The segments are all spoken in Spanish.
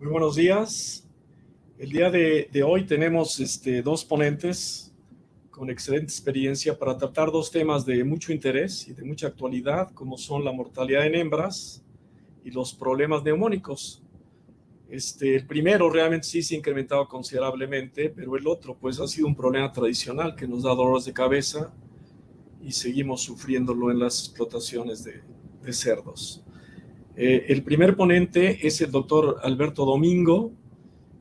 Muy buenos días. El día de, hoy tenemos este, dos ponentes con excelente experiencia para tratar dos temas de mucho interés y de mucha actualidad, como son la mortalidad en hembras y los problemas neumónicos. Este, el primero realmente sí se ha incrementado considerablemente, pero el otro pues ha sido un problema tradicional que nos da dolores de cabeza y seguimos sufriéndolo en las explotaciones de, de cerdos. Eh, el primer ponente es el doctor Alberto Domingo,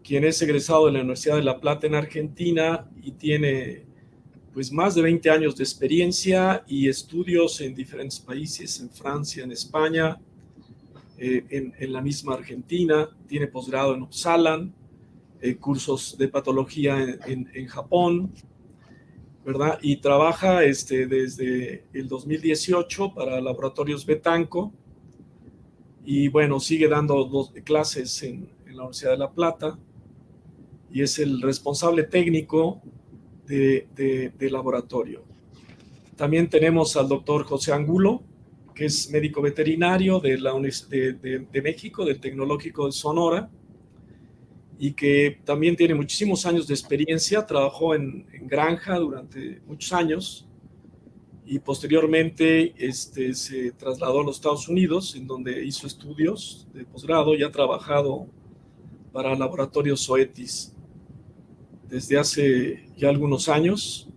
quien es egresado de la Universidad de La Plata en Argentina y tiene pues más de 20 años de experiencia y estudios en diferentes países, en Francia, en España, eh, en, la misma Argentina, tiene posgrado en Uppsala, eh, cursos de patología en, Japón, ¿verdad? Y trabaja este, desde el 2018 para Laboratorios Betanco y bueno, sigue dando dos clases en, la Universidad de La Plata. Y es el responsable técnico de, laboratorio. También tenemos al doctor José Angulo, que es médico veterinario de, la, de, de, México, del Tecnológico de Sonora, y que también tiene muchísimos años de experiencia, trabajó en granja durante muchos años y posteriormente este, se trasladó a los Estados Unidos, en donde hizo estudios de posgrado y ha trabajado para laboratorios Zoetis desde hace ya algunos años.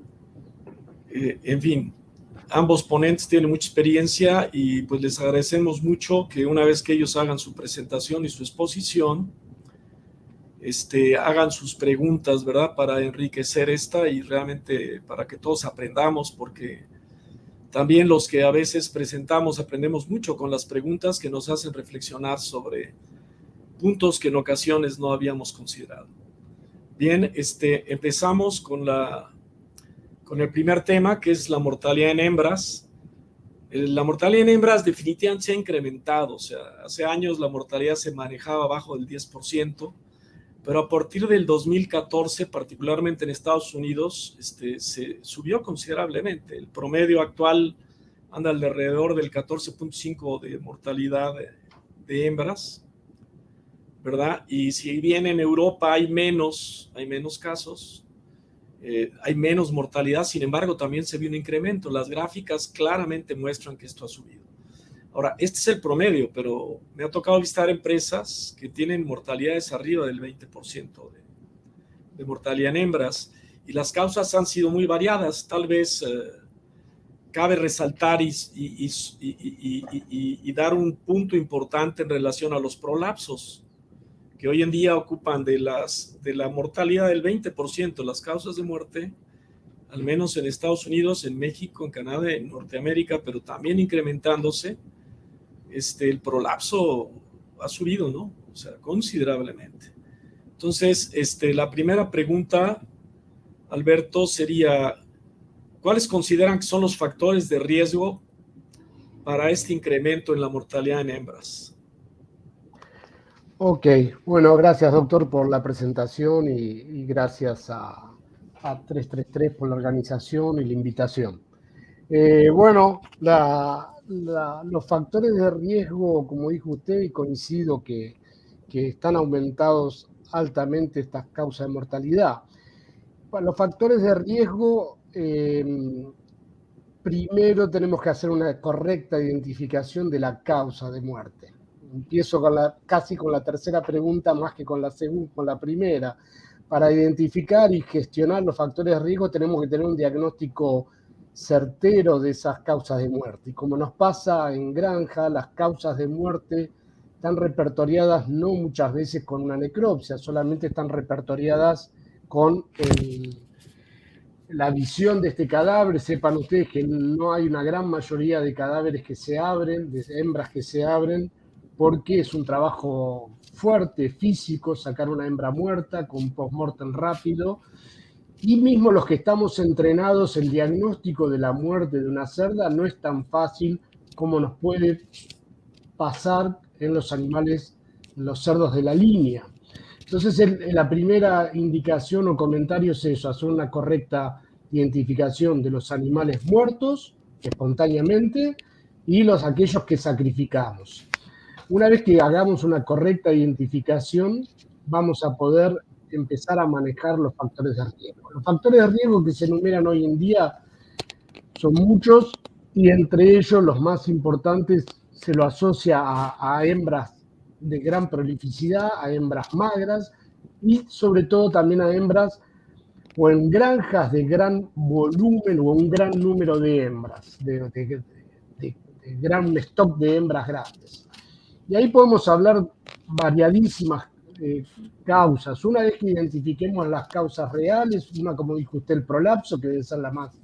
Eh, en fin, ambos ponentes tienen mucha experiencia y pues les agradecemos mucho que una vez que ellos hagan su presentación y su exposición, este, hagan sus preguntas, ¿verdad? Para enriquecer esta y realmente para que todos aprendamos, porque también los que a veces presentamos aprendemos mucho con las preguntas que nos hacen reflexionar sobre puntos que en ocasiones no habíamos considerado. Bien, este, empezamos con, la, con el primer tema, que es la mortalidad en hembras. Eh, la mortalidad en hembras definitivamente se ha incrementado, o sea, hace años la mortalidad se manejaba bajo del 10%, pero a partir del 2014, particularmente en Estados Unidos, este, se subió considerablemente. El promedio actual anda alrededor del 14.5 de mortalidad de, hembras, ¿verdad? Y si bien en Europa hay menos, hay menos casos, eh, hay menos mortalidad, sin embargo también se vio un incremento. Las gráficas claramente muestran que esto ha subido. Ahora, este es el promedio, pero me ha tocado visitar empresas que tienen mortalidades arriba del 20% de, mortalidad en hembras y las causas han sido muy variadas. Tal vez eh, cabe resaltar y, y, dar un punto importante en relación a los prolapsos, que hoy en día ocupan de, las, de la mortalidad del 20%, las causas de muerte, al menos en Estados Unidos, en México, en Canadá, en Norteamérica, pero también incrementándose este, el prolapso ha subido, ¿no? O sea, considerablemente. Entonces, este, la primera pregunta, Alberto, sería, ¿cuáles consideran que son los factores de riesgo para este incremento en la mortalidad en hembras? Ok, bueno, gracias doctor por la presentación y, gracias a, 333 por la organización y la invitación. Eh, bueno, la, los factores de riesgo, como dijo usted, y coincido que, están aumentados altamente estas causas de mortalidad. los factores de riesgo, eh, primero tenemos que hacer una correcta identificación de la causa de muerte. Empiezo con la, casi con la tercera pregunta más que con la segunda, con la primera. Para identificar y gestionar los factores de riesgo tenemos que tener un diagnóstico certero de esas causas de muerte. Y como nos pasa en granja, las causas de muerte están repertoriadas no muchas veces con una necropsia, solamente están repertoriadas con la visión de este cadáver. Sepan ustedes que no hay una gran mayoría de cadáveres que se abren, de hembras que se abren, porque es un trabajo fuerte, físico, sacar una hembra muerta con postmortem rápido y mismo los que estamos entrenados, el diagnóstico de la muerte de una cerda no es tan fácil como nos puede pasar en los animales, los cerdos de la línea. Entonces, la primera indicación o comentario es eso, hacer una correcta identificación de los animales muertos espontáneamente y los aquellos que sacrificamos. Una vez que hagamos una correcta identificación, vamos a poder empezar a manejar los factores de riesgo. Los factores de riesgo que se enumeran hoy en día son muchos y entre ellos los más importantes se lo asocia a, hembras de gran prolificidad, a hembras magras y sobre todo también a hembras o en granjas de gran volumen o un gran número de hembras, de, gran stock de hembras grandes. Y ahí podemos hablar variadísimas eh, causas. Una vez que identifiquemos las causas reales, una como dijo usted, el prolapso, que debe ser la más,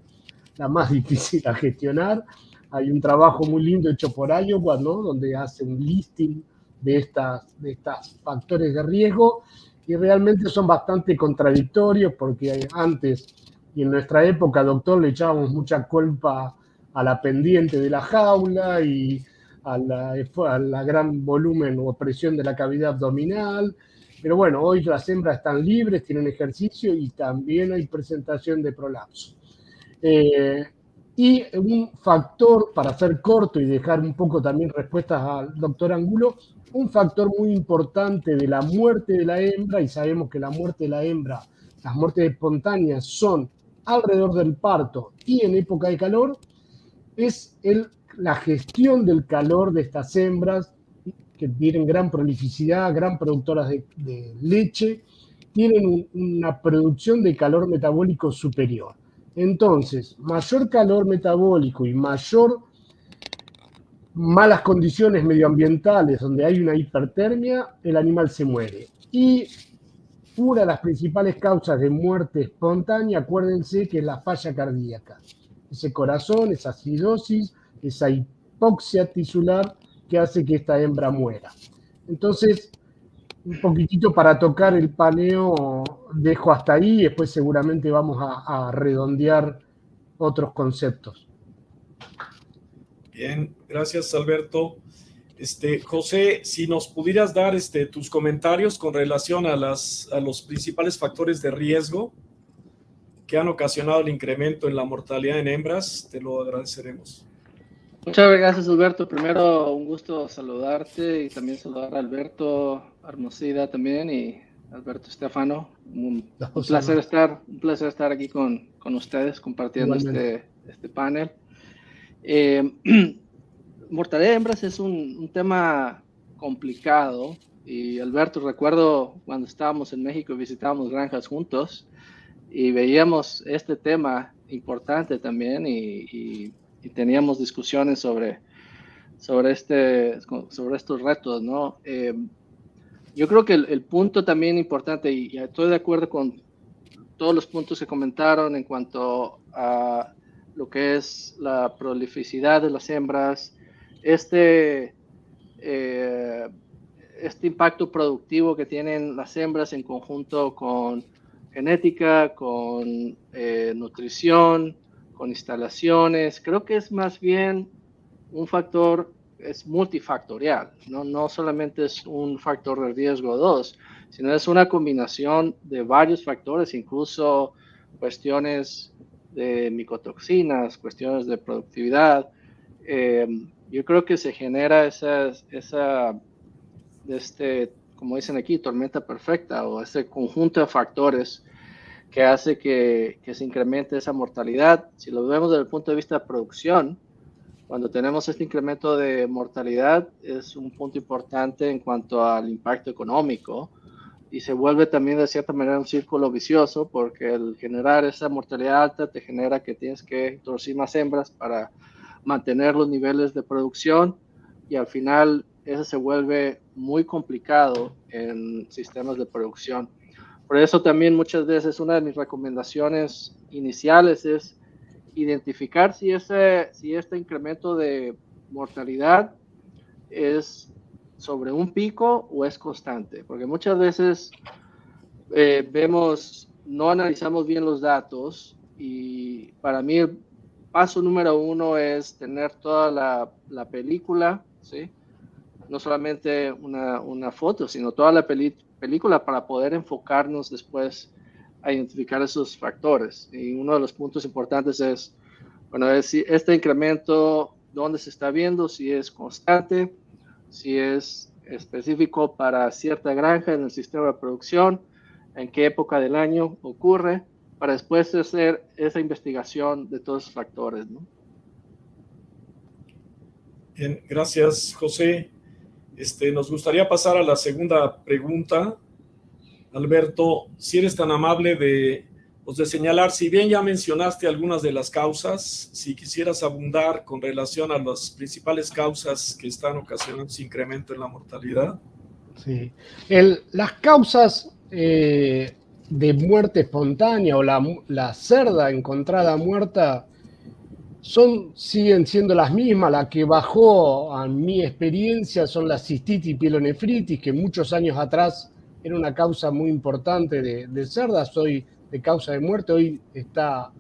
la más difícil a gestionar. Hay un trabajo muy lindo hecho por Iowa, ¿no? donde hace un listing de estas, de estas factores de riesgo y realmente son bastante contradictorios porque antes y en nuestra época, doctor, le echábamos mucha culpa a la pendiente de la jaula y a la, gran volumen o presión de la cavidad abdominal. Pero bueno, hoy las hembras están libres, tienen ejercicio y también hay presentación de prolapso. Eh, y un factor, para ser corto y dejar un poco también respuestas al doctor Angulo, un factor muy importante de la muerte de la hembra, y sabemos que la muerte de la hembra, las muertes espontáneas son alrededor del parto y en época de calor, es el, la gestión del calor de estas hembras que tienen gran prolificidad, gran productoras de, leche, tienen una producción de calor metabólico superior. Entonces, mayor calor metabólico y mayor malas condiciones medioambientales donde hay una hipertermia, el animal se muere. Y una de las principales causas de muerte espontánea, acuérdense que es la falla cardíaca. Ese corazón, esa acidosis, esa hipoxia tisular que hace que esta hembra muera. Entonces, un poquitito para tocar el paneo, dejo hasta ahí, después seguramente vamos a, a redondear otros conceptos. Bien, gracias Alberto. Este, José, si nos pudieras dar este, tus comentarios con relación a, las, a los principales factores de riesgo que han ocasionado el incremento en la mortalidad en hembras, te lo agradeceremos. Muchas gracias, Alberto. Primero, un gusto saludarte y también saludar a Alberto Hermosida también y Alberto Estefano. Un, placer estar, un placer estar aquí con, con ustedes compartiendo este, este panel. Eh, mortalidad de hembras es un, tema complicado y Alberto, recuerdo cuando estábamos en México y visitábamos granjas juntos y veíamos este tema importante también y, teníamos discusiones sobre, sobre, este, sobre estos retos, ¿no? Eh, yo creo que el, punto también importante, y estoy de acuerdo con todos los puntos que comentaron en cuanto a lo que es la prolificidad de las hembras, este, eh, este impacto productivo que tienen las hembras en conjunto con genética, con eh, nutrición, con instalaciones, creo que es más bien un factor, es multifactorial, no, no solamente es un factor de riesgo 2, sino es una combinación de varios factores, incluso cuestiones de micotoxinas, cuestiones de productividad. Eh, yo creo que se genera esa, esa este, como dicen aquí, tormenta perfecta o ese conjunto de factores que hace que, que, se incremente esa mortalidad. Si lo vemos desde el punto de vista de producción, cuando tenemos este incremento de mortalidad es un punto importante en cuanto al impacto económico y se vuelve también de cierta manera un círculo vicioso porque el generar esa mortalidad alta te genera que tienes que introducir más hembras para mantener los niveles de producción y al final eso se vuelve muy complicado en sistemas de producción. Por eso también muchas veces una de mis recomendaciones iniciales es identificar si, ese, si este incremento de mortalidad es sobre un pico o es constante, porque muchas veces eh, vemos, no analizamos bien los datos y para mí el paso número uno es tener toda la, la película, ¿sí? no solamente una, una foto, sino toda la película para poder enfocarnos después a identificar esos factores. Y uno de los puntos importantes es, bueno, es si este incremento, ¿dónde se está viendo? Si es constante, si es específico para cierta granja en el sistema de producción, en qué época del año ocurre, para después hacer esa investigación de todos esos factores. Bien, gracias José. Este, nos gustaría pasar a la segunda pregunta. Alberto, si eres tan amable de, pues, de señalar, si bien ya mencionaste algunas de las causas, si quisieras abundar con relación a las principales causas que están ocasionando ese incremento en la mortalidad. Sí, las causas eh, de muerte espontánea o la, la, cerda encontrada muerta son, siguen siendo las mismas. La que bajó a mi experiencia son la cistitis y pielonefritis, que muchos años atrás era una causa muy importante de, de cerdas, hoy de causa de muerte, hoy está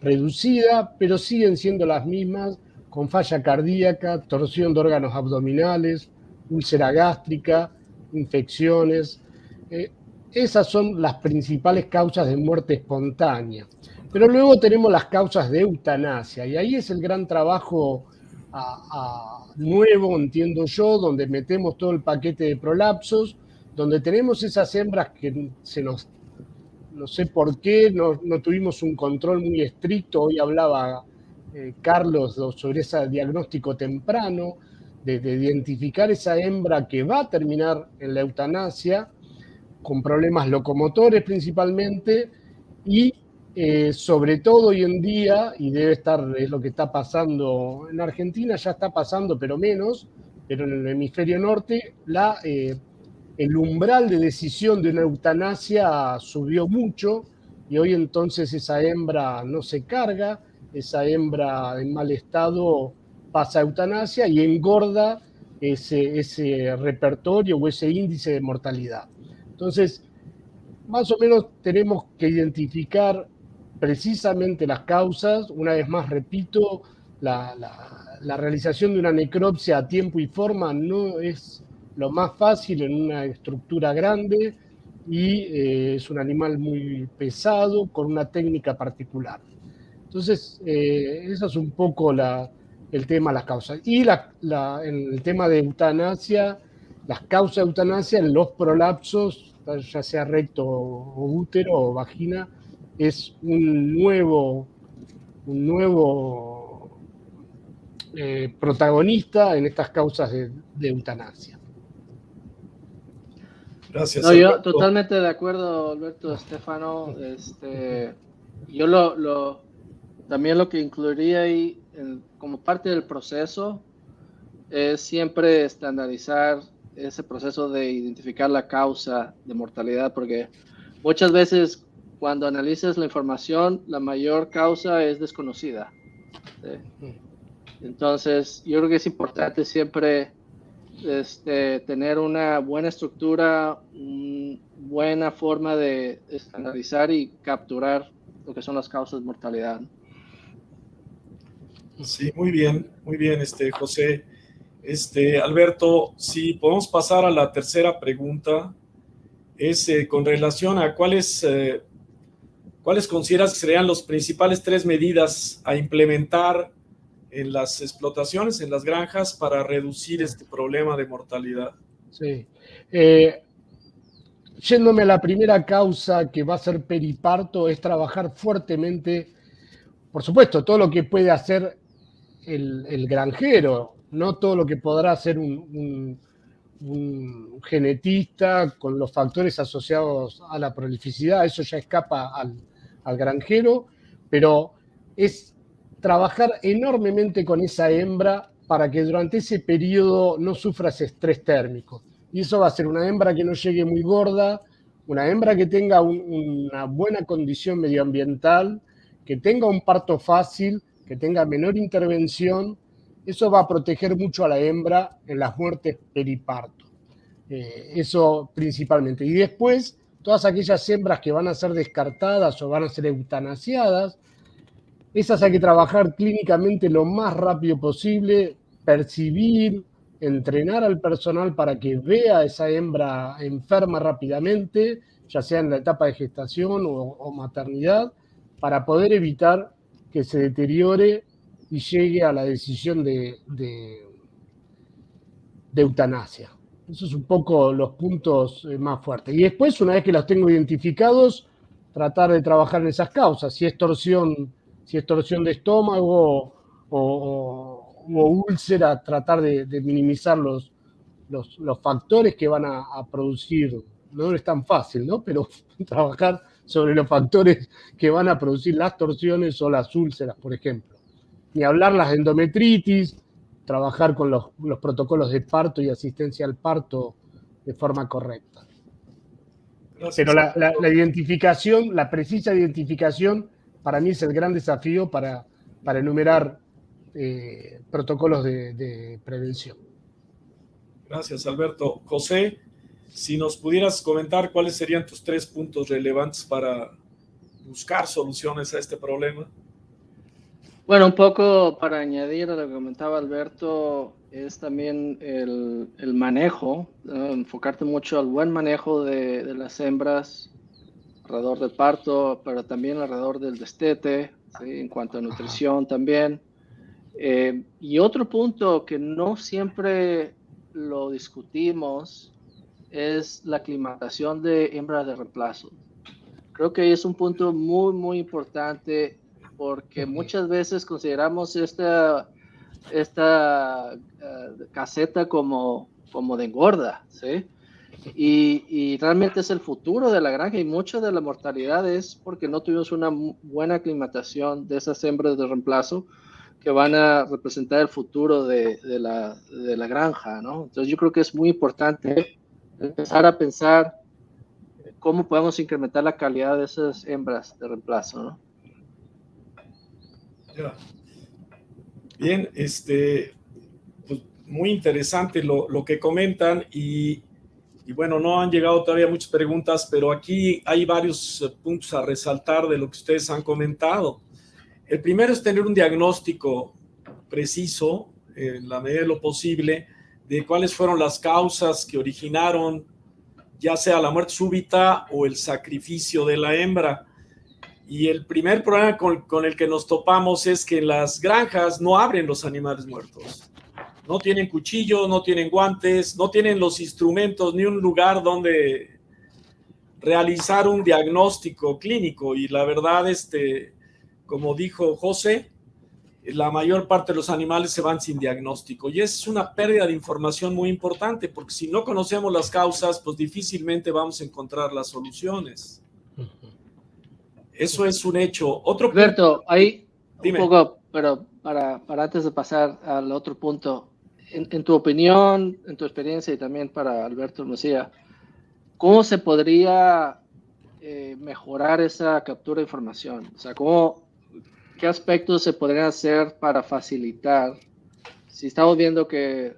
reducida, pero siguen siendo las mismas, con falla cardíaca, torsión de órganos abdominales, úlcera gástrica, infecciones. Eh, esas son las principales causas de muerte espontánea. Pero luego tenemos las causas de eutanasia y ahí es el gran trabajo nuevo, entiendo yo, donde metemos todo el paquete de prolapsos, donde tenemos esas hembras que se nos, no sé por qué, no, tuvimos un control muy estricto, hoy hablaba eh, Carlos sobre ese diagnóstico temprano, de identificar esa hembra que va a terminar en la eutanasia, con problemas locomotores principalmente, y eh, sobre todo hoy en día, y debe estar, es lo que está pasando en Argentina, ya está pasando, pero menos, pero en el hemisferio norte, la, eh, el umbral de decisión de una eutanasia subió mucho, y hoy entonces esa hembra no se carga, esa hembra en mal estado pasa a eutanasia y engorda ese, ese repertorio o ese índice de mortalidad. Entonces, más o menos tenemos que identificar precisamente las causas. Una vez más, repito, la, realización de una necropsia a tiempo y forma no es lo más fácil en una estructura grande y eh, es un animal muy pesado con una técnica particular. Entonces, eh, eso es un poco el tema las causas. Y el tema de eutanasia, las causas de eutanasia en los prolapsos, ya sea recto o útero o vagina, es un nuevo, un nuevo eh, protagonista en estas causas de, eutanasia. Gracias. yo totalmente de acuerdo, Alberto Estefano. Este, yo lo, también lo que incluiría ahí como parte del proceso es siempre estandarizar ese proceso de identificar la causa de mortalidad, porque muchas veces cuando analizas la información, la mayor causa es desconocida. Entonces, yo creo que es importante siempre este, tener una buena estructura, una buena forma de analizar y capturar lo que son las causas de mortalidad. Sí, muy bien, muy bien, este, José. Este, Alberto, si podemos pasar a la tercera pregunta, es eh, con relación a cuáles eh, ¿Cuáles consideras que serían las principales tres medidas a implementar en las explotaciones, en las granjas, para reducir este problema de mortalidad? Sí. Eh, yéndome a la primera causa que va a ser periparto, es trabajar fuertemente, por supuesto, todo lo que puede hacer el, granjero, no todo lo que podrá hacer un, un genetista con los factores asociados a la prolificidad, eso ya escapa al, al granjero, pero es trabajar enormemente con esa hembra para que durante ese periodo no sufra ese estrés térmico. Y eso va a ser una hembra que no llegue muy gorda, una hembra que tenga una buena condición medioambiental, que tenga un parto fácil, que tenga menor intervención. Eso va a proteger mucho a la hembra en las muertes periparto. Eh, eso principalmente. Y después todas aquellas hembras que van a ser descartadas o van a ser eutanasiadas, esas hay que trabajar clínicamente lo más rápido posible, percibir, entrenar al personal para que vea a esa hembra enferma rápidamente, ya sea en la etapa de gestación o, maternidad, para poder evitar que se deteriore y llegue a la decisión de, de eutanasia. Esos son un poco los puntos eh, más fuertes. Y después, una vez que los tengo identificados, tratar de trabajar en esas causas. Si es torsión, si es torsión de estómago o, úlcera, tratar de, minimizar los, los, factores que van a, producir. No es tan fácil, ¿no? Pero trabajar sobre los factores que van a producir las torsiones o las úlceras, por ejemplo. Ni hablar las endometritis, trabajar con los, protocolos de parto y asistencia al parto de forma correcta. Pero la, identificación, la precisa identificación, para mí es el gran desafío para, para enumerar eh, protocolos de, prevención. Gracias, Alberto. José, si nos pudieras comentar cuáles serían tus tres puntos relevantes para buscar soluciones a este problema. Bueno, un poco para añadir a lo que comentaba Alberto, es también el, manejo, enfocarte mucho al buen manejo de, las hembras alrededor del parto, pero también alrededor del destete, en cuanto a nutrición también. Eh, y otro punto que no siempre lo discutimos es la aclimatación de hembras de reemplazo. Creo que es un punto muy, muy importante porque muchas veces consideramos esta, esta eh, caseta como, como de engorda, ¿sí? Y, y, realmente es el futuro de la granja y mucha de la mortalidad es porque no tuvimos una buena aclimatación de esas hembras de reemplazo que van a representar el futuro de, de, la, de la granja, ¿no? Entonces yo creo que es muy importante empezar a pensar cómo podemos incrementar la calidad de esas hembras de reemplazo, ¿no? Bien, este, pues, muy interesante lo, que comentan y, bueno, no han llegado todavía muchas preguntas, pero aquí hay varios eh, puntos a resaltar de lo que ustedes han comentado. El primero es tener un diagnóstico preciso, en la medida de lo posible, de cuáles fueron las causas que originaron ya sea la muerte súbita o el sacrificio de la hembra. Y el primer problema con, el que nos topamos es que las granjas no abren los animales muertos. No tienen cuchillos, no tienen guantes, no tienen los instrumentos ni un lugar donde realizar un diagnóstico clínico. Y la verdad, este, como dijo José, la mayor parte de los animales se van sin diagnóstico. Y es una pérdida de información muy importante, porque si no conocemos las causas, pues difícilmente vamos a encontrar las soluciones. Eso es un hecho. Otro Alberto, ahí un poco, pero para, para, antes de pasar al otro punto, en, tu opinión, en tu experiencia y también para Alberto Hermosilla, ¿cómo se podría eh, mejorar esa captura de información? O sea, ¿cómo, ¿qué aspectos se podrían hacer para facilitar? Si estamos viendo que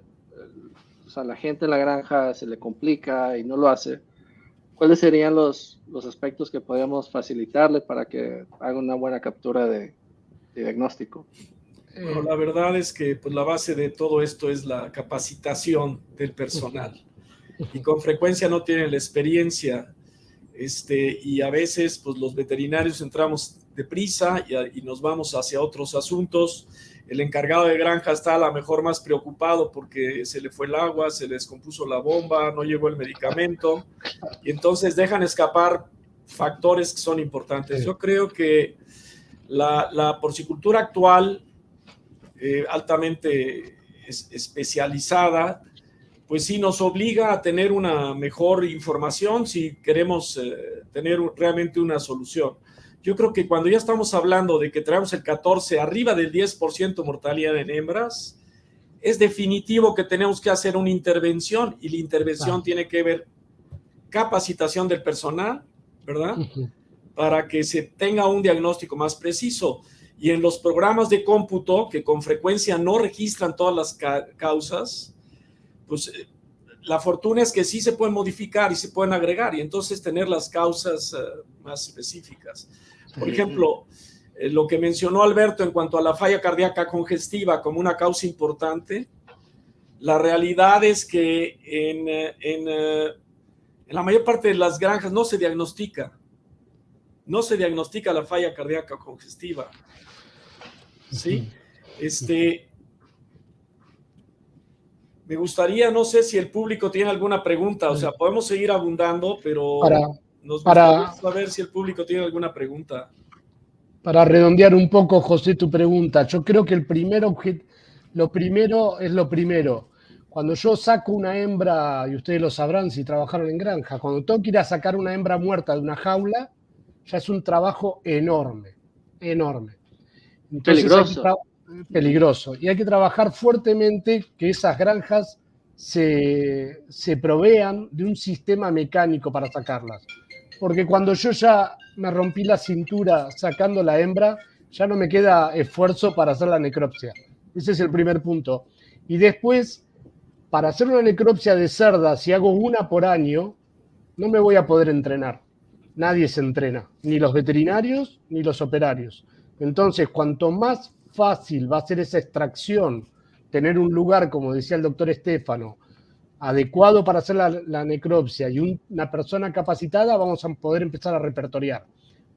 o sea, la gente en la granja se le complica y no lo hace, ¿cuáles serían los, los aspectos que podríamos facilitarle para que haga una buena captura de, diagnóstico? Bueno, la verdad es que pues, la base de todo esto es la capacitación del personal. Y con frecuencia no tienen la experiencia. Este, y a veces pues, los veterinarios entramos deprisa y, y nos vamos hacia otros asuntos el encargado de granja está a lo mejor más preocupado porque se le fue el agua, se le descompuso la bomba, no llegó el medicamento, y entonces dejan escapar factores que son importantes. Yo creo que la, porcicultura actual, eh, altamente especializada, pues sí nos obliga a tener una mejor información si queremos eh, tener realmente una solución. Yo creo que cuando ya estamos hablando de que traemos el 14 arriba del 10% mortalidad en hembras, es definitivo que tenemos que hacer una intervención y la intervención tiene que ver capacitación del personal, ¿verdad? Para que se tenga un diagnóstico más preciso. Y en los programas de cómputo, que con frecuencia no registran todas las causas, pues eh, la fortuna es que sí se pueden modificar y se pueden agregar y entonces tener las causas eh, más específicas. Por ejemplo, eh, lo que mencionó Alberto en cuanto a la falla cardíaca congestiva como una causa importante, la realidad es que en, eh, en, la mayor parte de las granjas no se diagnostica, no se diagnostica la falla cardíaca congestiva. ¿Sí? Este, me gustaría, no sé si el público tiene alguna pregunta, o sea, podemos seguir abundando, pero para, nos gustaría saber si el público tiene alguna pregunta. Para redondear un poco, José, tu pregunta, yo creo que el primer lo primero es lo primero. Cuando yo saco una hembra, y ustedes lo sabrán si trabajaron en granja, cuando tengo que ir a sacar una hembra muerta de una jaula, ya es un trabajo enorme, enorme. Peligroso peligroso. Y hay que trabajar fuertemente que esas granjas se, provean de un sistema mecánico para sacarlas. Porque cuando yo ya me rompí la cintura sacando la hembra, ya no me queda esfuerzo para hacer la necropsia. Ese es el primer punto. Y después, para hacer una necropsia de cerda, si hago una por año, no me voy a poder entrenar. Nadie se entrena, ni los veterinarios ni los operarios. Entonces, cuanto más fácil va a ser esa extracción, tener un lugar, como decía el doctor Estefano, adecuado para hacer la, necropsia y una persona capacitada, vamos a poder empezar a repertoriar.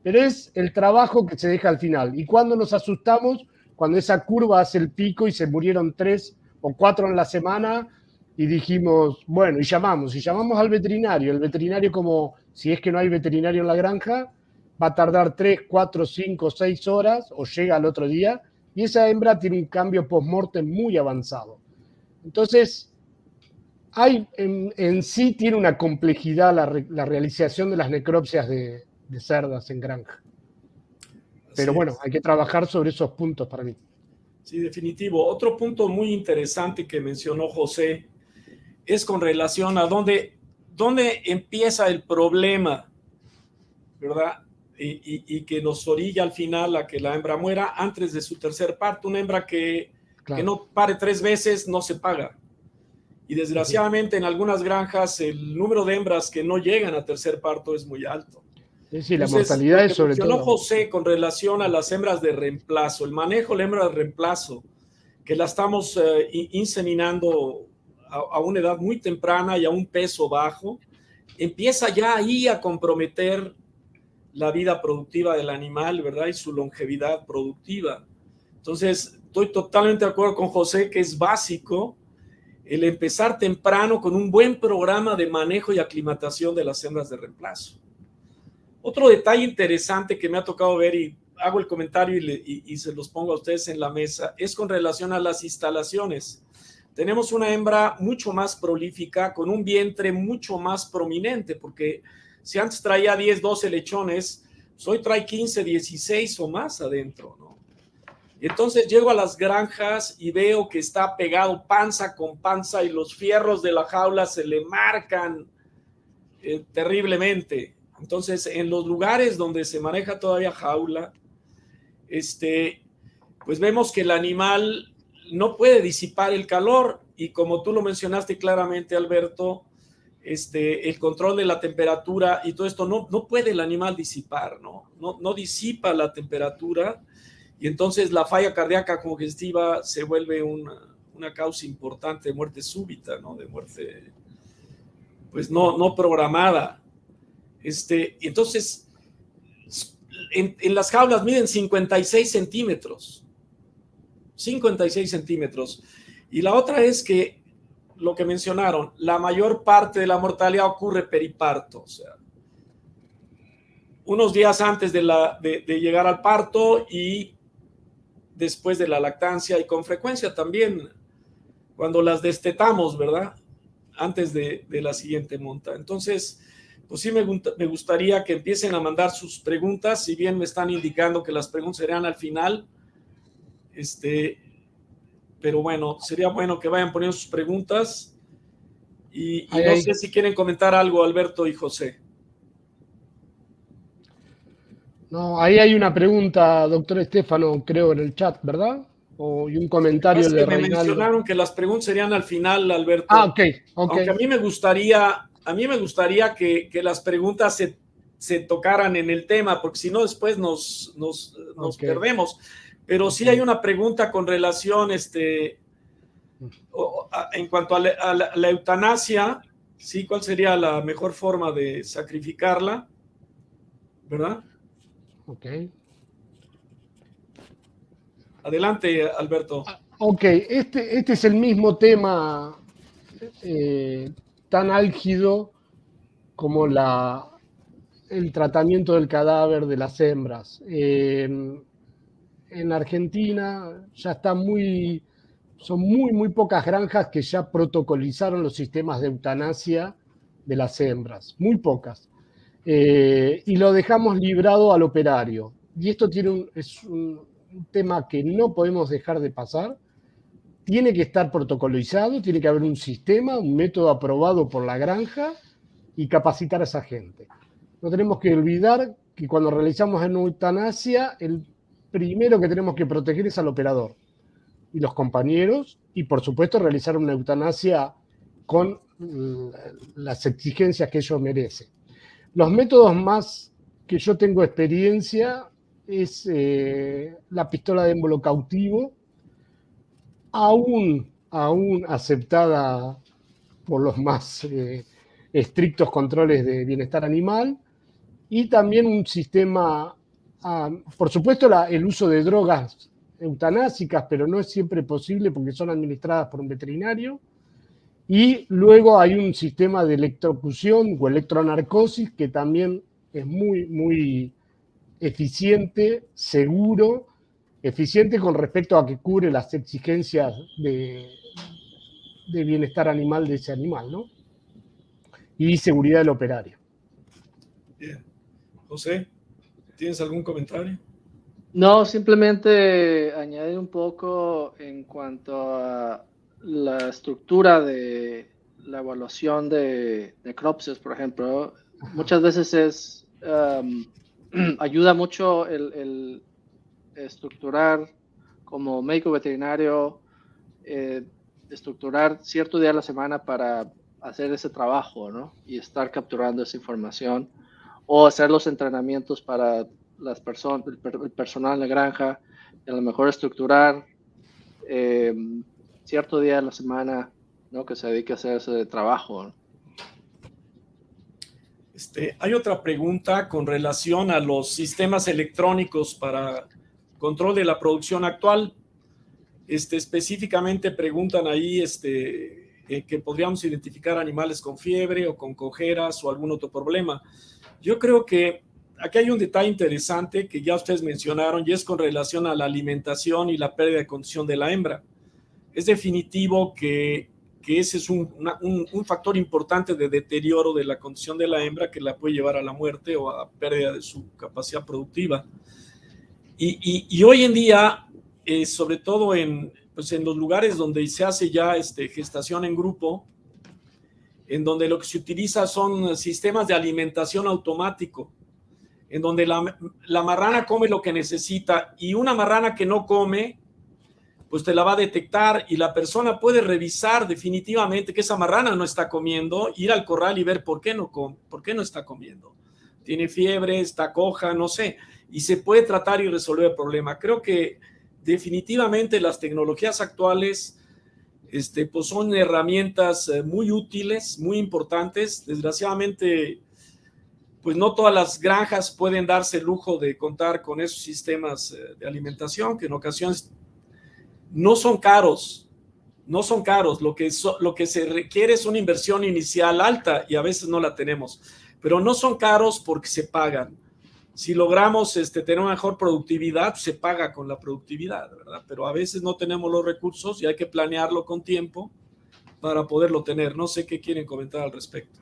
Pero es el trabajo que se deja al final. Y cuando nos asustamos, cuando esa curva hace el pico y se murieron tres o cuatro en la semana y dijimos, bueno, y llamamos, y llamamos al veterinario. El veterinario como, si es que no hay veterinario en la granja, va a tardar tres, cuatro, cinco, seis horas o llega al otro día y esa hembra tiene un cambio post-mortem muy avanzado. Entonces, hay, en, sí tiene una complejidad la, realización de las necropsias de, cerdas en granja. Pero bueno, hay que trabajar sobre esos puntos para mí. Sí, definitivo. Otro punto muy interesante que mencionó José es con relación a dónde, dónde empieza el problema, ¿verdad? Y, que nos orilla al final a que la hembra muera antes de su tercer parto. Una hembra que, que no pare tres veces no se paga. Y desgraciadamente en algunas granjas el número de hembras que no llegan a tercer parto es muy alto. Sí, la mortalidad es sobre todo. José con relación a las hembras de reemplazo, el manejo de la hembra de reemplazo, que la estamos eh, inseminando a, a, una edad muy temprana y a un peso bajo, empieza ya ahí a comprometer la vida productiva del animal, ¿verdad? Y su longevidad productiva. Entonces, estoy totalmente de acuerdo con José que es básico el empezar temprano con un buen programa de manejo y aclimatación de las hembras de reemplazo. Otro detalle interesante que me ha tocado ver y hago el comentario y, y, se los pongo a ustedes en la mesa es con relación a las instalaciones. Tenemos una hembra mucho más prolífica, con un vientre mucho más prominente, porque si antes traía 10, 12 lechones, pues hoy trae 15, 16 o más adentro, ¿no? Entonces llego a las granjas y veo que está pegado panza con panza y los fierros de la jaula se le marcan eh, terriblemente. Entonces, en los lugares donde se maneja todavía jaula, este, pues vemos que el animal no puede disipar el calor y como tú lo mencionaste claramente, Alberto, este, el control de la temperatura y todo esto, no, no puede el animal disipar, ¿no? ¿no? No disipa la temperatura y entonces la falla cardíaca congestiva se vuelve una, causa importante de muerte súbita, ¿no? De muerte, pues no, no programada. Este, entonces, en, en las jaulas miden 56 centímetros. 56 centímetros. Y la otra es que lo que mencionaron, la mayor parte de la mortalidad ocurre periparto, o sea, unos días antes de, llegar al parto y después de la lactancia y con frecuencia también cuando las destetamos, ¿verdad? Antes de, de la siguiente monta. Entonces, pues sí me, me, gustaría que empiecen a mandar sus preguntas, si bien me están indicando que las preguntas serán al final, este, pero bueno, sería bueno que vayan poniendo sus preguntas. Y, no sé si quieren comentar algo, Alberto y José. No, ahí hay una pregunta, doctor Estefano, creo, en el chat, ¿verdad? O, y un comentario de Me mencionaron que las preguntas serían al final, Alberto. Ah, ok, ok. Aunque a mí me gustaría, a mí me gustaría que, que las preguntas se, se, tocaran en el tema, porque si no, después nos, nos, nos perdemos. Pero sí hay una pregunta con relación, este, en cuanto a la, eutanasia, sí, ¿cuál sería la mejor forma de sacrificarla? ¿Verdad? Ok. Adelante, Alberto. Ah, ok, este, este es el mismo tema eh, tan álgido como la, el tratamiento del cadáver de las hembras. En Argentina ya está muy, son muy, muy pocas granjas que ya protocolizaron los sistemas de eutanasia de las hembras, muy pocas. Eh, y lo dejamos librado al operario. Y esto tiene un, es un tema que no podemos dejar de pasar. Tiene que estar protocolizado, tiene que haber un sistema, un método aprobado por la granja y capacitar a esa gente. No tenemos que olvidar que cuando realizamos una eutanasia, el primero que tenemos que proteger es al operador y los compañeros y por supuesto realizar una eutanasia con las exigencias que ellos merecen. Los métodos más que yo tengo experiencia es eh, la pistola de émbolo cautivo, aún, aún aceptada por los más eh, estrictos controles de bienestar animal, y también un sistema, ah, por supuesto, el uso de drogas eutanásicas, pero no es siempre posible porque son administradas por un veterinario. Y luego hay un sistema de electrocución o electronarcosis que también es muy, muy eficiente, seguro, eficiente con respecto a que cubre las exigencias de, de bienestar animal de ese animal, ¿no? Y seguridad del operario. Bien. José, ¿tienes algún comentario? No, simplemente añadir un poco en cuanto a la estructura de la evaluación de, de CROPSES, por ejemplo. Muchas veces es um, ayuda mucho el, estructurar como médico veterinario, eh, estructurar cierto día a la semana para hacer ese trabajo, ¿no? Y estar capturando esa información o hacer los entrenamientos para las personas, el, personal en la granja, a lo mejor estructurar eh, cierto día de la semana ¿no? que se dedique a hacer ese trabajo. Este, hay otra pregunta con relación a los sistemas electrónicos para control de la producción actual. Este, específicamente preguntan ahí este, eh, que podríamos identificar animales con fiebre o con cojeras o algún otro problema. Yo creo que aquí hay un detalle interesante que ya ustedes mencionaron y es con relación a la alimentación y la pérdida de condición de la hembra. Es definitivo que, que ese es un, un, factor importante de deterioro de la condición de la hembra que la puede llevar a la muerte o a pérdida de su capacidad productiva. Y, y, y hoy en día, eh, sobre todo en, pues en los lugares donde se hace ya este, gestación en grupo, en donde lo que se utiliza son sistemas de alimentación automático en donde la, marrana come lo que necesita y una marrana que no come, pues te la va a detectar y la persona puede revisar definitivamente que esa marrana no está comiendo, ir al corral y ver por qué no, por qué no está comiendo. Tiene fiebre, está coja, no sé, y se puede tratar y resolver el problema. Creo que definitivamente las tecnologías actuales este, pues son herramientas eh, muy útiles, muy importantes. Desgraciadamente, pues no todas las granjas pueden darse el lujo de contar con esos sistemas eh, de alimentación que en ocasiones no son caros, no son caros. Lo que, lo que se requiere es una inversión inicial alta y a veces no la tenemos, pero no son caros porque se pagan. Si logramos este, tener una mejor productividad, se paga con la productividad, ¿verdad? Pero a veces no tenemos los recursos y hay que planearlo con tiempo para poderlo tener. No sé qué quieren comentar al respecto.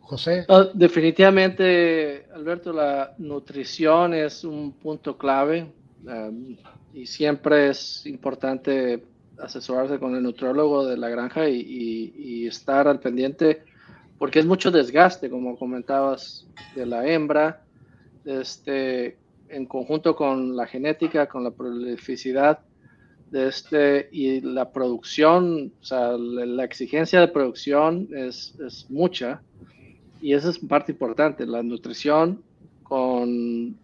José. Ah, definitivamente, Alberto, la nutrición es un punto clave um, y siempre es importante asesorarse con el nutriólogo de la granja y, estar al pendiente porque es mucho desgaste, como comentabas, de la hembra, este, en conjunto con la genética, con la prolificidad este y la producción, o sea, la, exigencia de producción es, es mucha y esa es parte importante, la nutrición con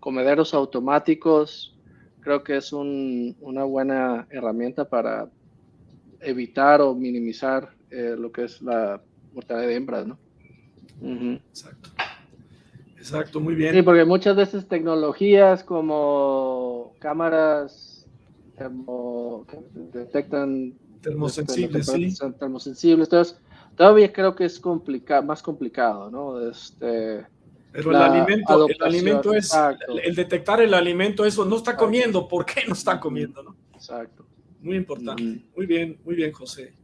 comederos automáticos, creo que es una buena herramienta para evitar o minimizar eh, lo que es la mortalidad de hembras, ¿no? Exacto. Exacto, muy bien. Sí, porque muchas veces tecnologías como cámaras detectan termosensibles, sí. termosensibles. Entonces, todavía creo que es más complicado, ¿no? Este, pero el alimento, el alimento es, el detectar el alimento, eso no está comiendo, ¿por qué no está comiendo? ¿no? Exacto. Muy importante. Muy bien, muy bien, José.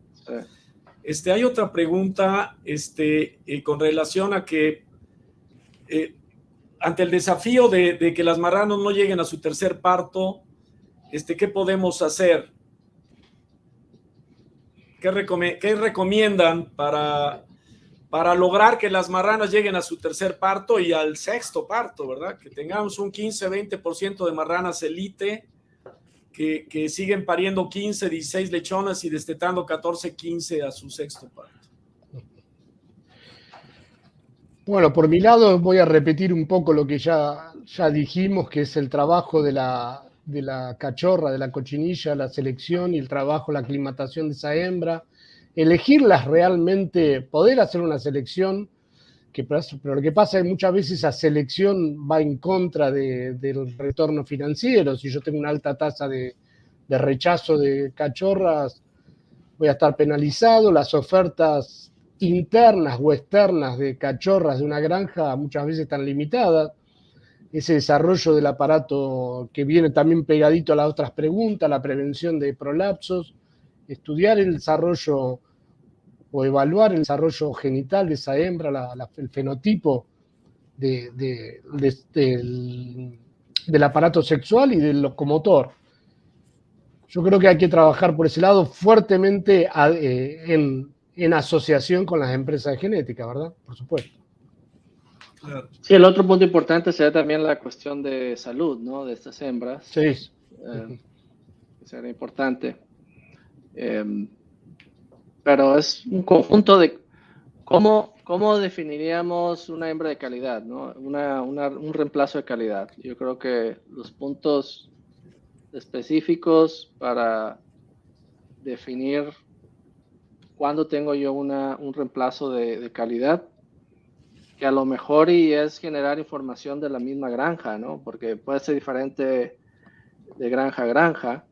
Este, hay otra pregunta este, eh, con relación a que eh, ante el desafío de, que las marranos no lleguen a su tercer parto, este, ¿qué podemos hacer? ¿Qué, qué recomiendan para para lograr que las marranas lleguen a su tercer parto y al sexto parto, ¿verdad? Que tengamos un 15-20% de marranas elite que, que, siguen pariendo 15, 16 lechonas y destetando 14, 15 a su sexto parto. Bueno, por mi lado voy a repetir un poco lo que ya, ya dijimos, que es el trabajo de la, de la cachorra, de la cochinilla, la selección y el trabajo, la aclimatación de esa hembra, elegirlas realmente, poder hacer una selección, pero lo que pasa es que muchas veces esa selección va en contra del retorno financiero. Si yo tengo una alta tasa de, rechazo de cachorras, voy a estar penalizado. Las ofertas internas o externas de cachorras de una granja muchas veces están limitadas. Ese desarrollo del aparato que viene también pegadito a las otras preguntas, la prevención de prolapsos, estudiar el desarrollo o evaluar el desarrollo genital de esa hembra, el fenotipo del, aparato sexual y del locomotor. Yo creo que hay que trabajar por ese lado fuertemente eh, en, asociación con las empresas de genética, ¿verdad? Por supuesto. Sí, el otro punto importante sería también la cuestión de salud, ¿no? De estas hembras. Sí. Eh, sería importante. Em, pero es un conjunto de cómo, cómo definiríamos una hembra de calidad, ¿no? un reemplazo de calidad. Yo creo que los puntos específicos para definir cuándo tengo yo una, un reemplazo de, calidad, que a lo mejor y es generar información de la misma granja, ¿no? Porque puede ser diferente de granja a granja,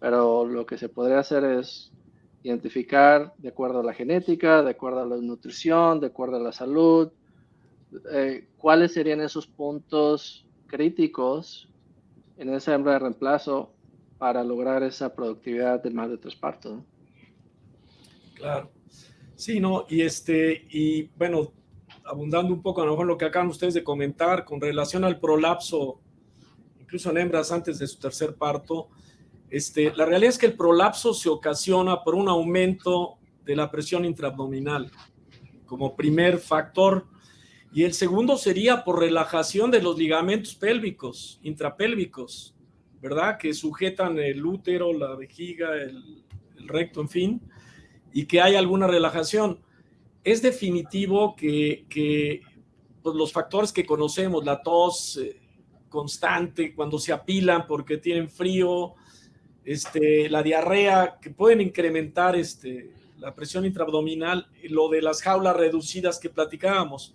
pero lo que se podría hacer es identificar de acuerdo a la genética, de acuerdo a la nutrición, de acuerdo a la salud, eh, cuáles serían esos puntos críticos en esa hembra de reemplazo para lograr esa productividad de más de tres partos. Claro. Sí, no, y este, y bueno, abundando un poco a lo mejor lo que acaban ustedes de comentar con relación al prolapso, incluso en hembras antes de su tercer parto, este, la realidad es que el prolapso se ocasiona por un aumento de la presión intraabdominal como primer factor. Y el segundo sería por relajación de los ligamentos pélvicos, intrapélvicos, ¿verdad? Que sujetan el útero, la vejiga, el, recto, en fin, y que hay alguna relajación. Es definitivo que, pues, los factores que conocemos, la tos eh, constante, cuando se apilan porque tienen frío, este, la diarrea, que pueden incrementar este, la presión intraabdominal, lo de las jaulas reducidas que platicábamos.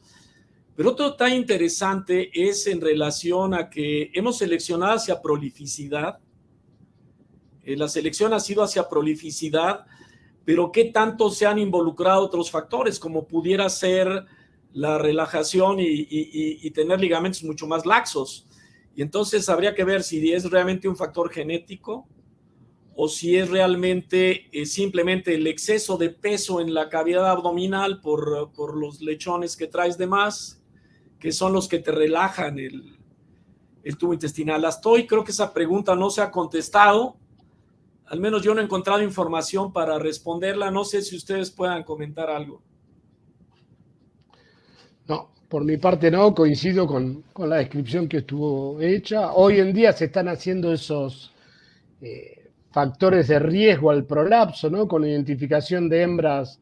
Pero otro tan interesante es en relación a que hemos seleccionado hacia prolificidad. Eh, la selección ha sido hacia prolificidad, pero ¿qué tanto se han involucrado otros factores, como pudiera ser la relajación y tener ligamentos mucho más laxos? Y entonces habría que ver si es realmente un factor genético, o si es realmente eh, simplemente el exceso de peso en la cavidad abdominal por, por, los lechones que traes de más, que son los que te relajan el, el tubo intestinal. Hasta hoy creo que esa pregunta no se ha contestado. Al menos yo no he encontrado información para responderla. No sé si ustedes puedan comentar algo. No, por mi parte no, coincido con, con la descripción que estuvo hecha. Hoy en día se están haciendo esos... Eh, factores de riesgo al prolapso, ¿no? Con identificación de hembras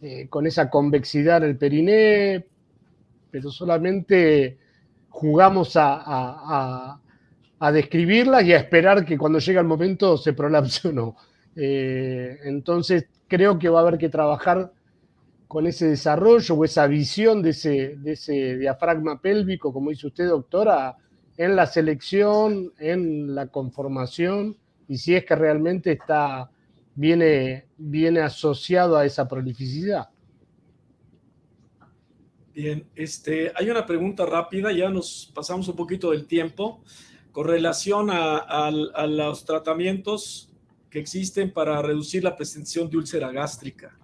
eh, con esa convexidad en el periné, pero solamente jugamos a, describirlas y a esperar que cuando llega el momento se prolapse o no. Eh, entonces, creo que va a haber que trabajar con ese desarrollo o esa visión de ese, de ese diafragma pélvico, como dice usted, doctora, en la selección, en la conformación y si es que realmente está, viene, viene asociado a esa prolificidad. Bien, este, hay una pregunta rápida, ya nos pasamos un poquito del tiempo, con relación a, los tratamientos que existen para reducir la presentación de úlcera gástrica.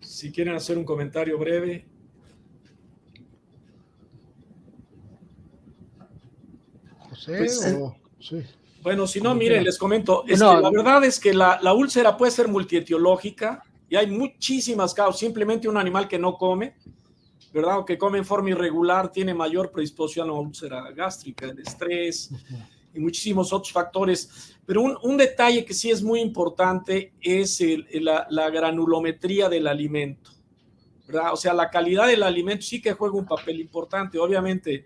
Si quieren hacer un comentario breve. Pues, bueno, si no, miren, les comento. la verdad es que la, la úlcera puede ser multietiológica y hay muchísimas causas. Simplemente un animal que no come, ¿verdad? O que come en forma irregular tiene mayor predisposición a úlcera gástrica, el estrés y muchísimos otros factores. Pero un, un detalle que sí es muy importante es la, la, granulometría del alimento. ¿Verdad? O sea, la calidad del alimento sí que juega un papel importante. Obviamente,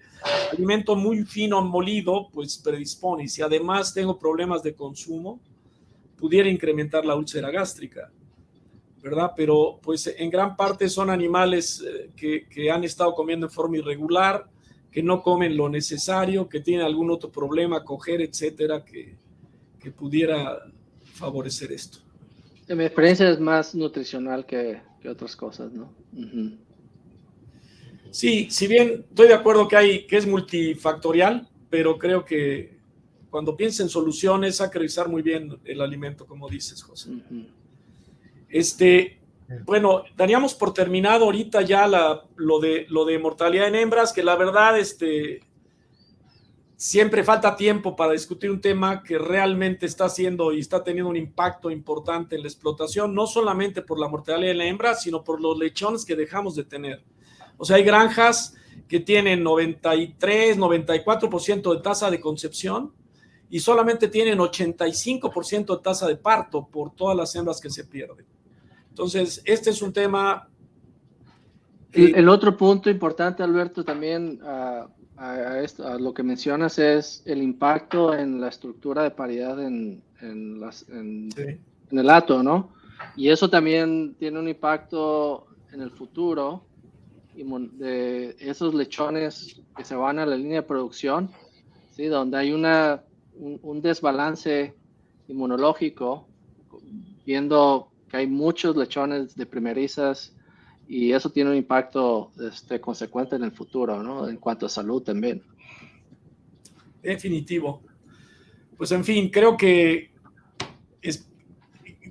alimento muy fino, molido, pues predispone. Y si además tengo problemas de consumo, pudiera incrementar la úlcera gástrica. ¿verdad? Pero pues en gran parte son animales eh, que, han estado comiendo en forma irregular, que no comen lo necesario, que tienen algún otro problema, coger, etcétera, que, pudiera favorecer esto. Mi experiencia es más nutricional que, otras cosas, ¿no? Sí, si bien estoy de acuerdo que, hay, que es multifactorial, pero creo que cuando piensa en soluciones hay que revisar muy bien el alimento, como dices, José. Este, bueno, daríamos por terminado ahorita ya la, lo, de, lo de mortalidad en hembras, que la verdad, este, siempre falta tiempo para discutir un tema que realmente está haciendo y está teniendo un impacto importante en la explotación, no solamente por la mortalidad en la hembra, sino por los lechones que dejamos de tener. O sea, hay granjas que tienen 93, 94% de tasa de concepción y solamente tienen 85% de tasa de parto por todas las hembras que se pierden. Entonces, este es un tema... El, otro punto importante, Alberto, también a, lo que mencionas es el impacto en la estructura de paridad en, el ato, ¿no? Y eso también tiene un impacto en el futuro de esos lechones que se van a la línea de producción, ¿sí? donde hay una, un desbalance inmunológico, viendo que hay muchos lechones de primerizas y eso tiene un impacto este, consecuente en el futuro, ¿no? En cuanto a salud también. Definitivo. Pues en fin, creo que es,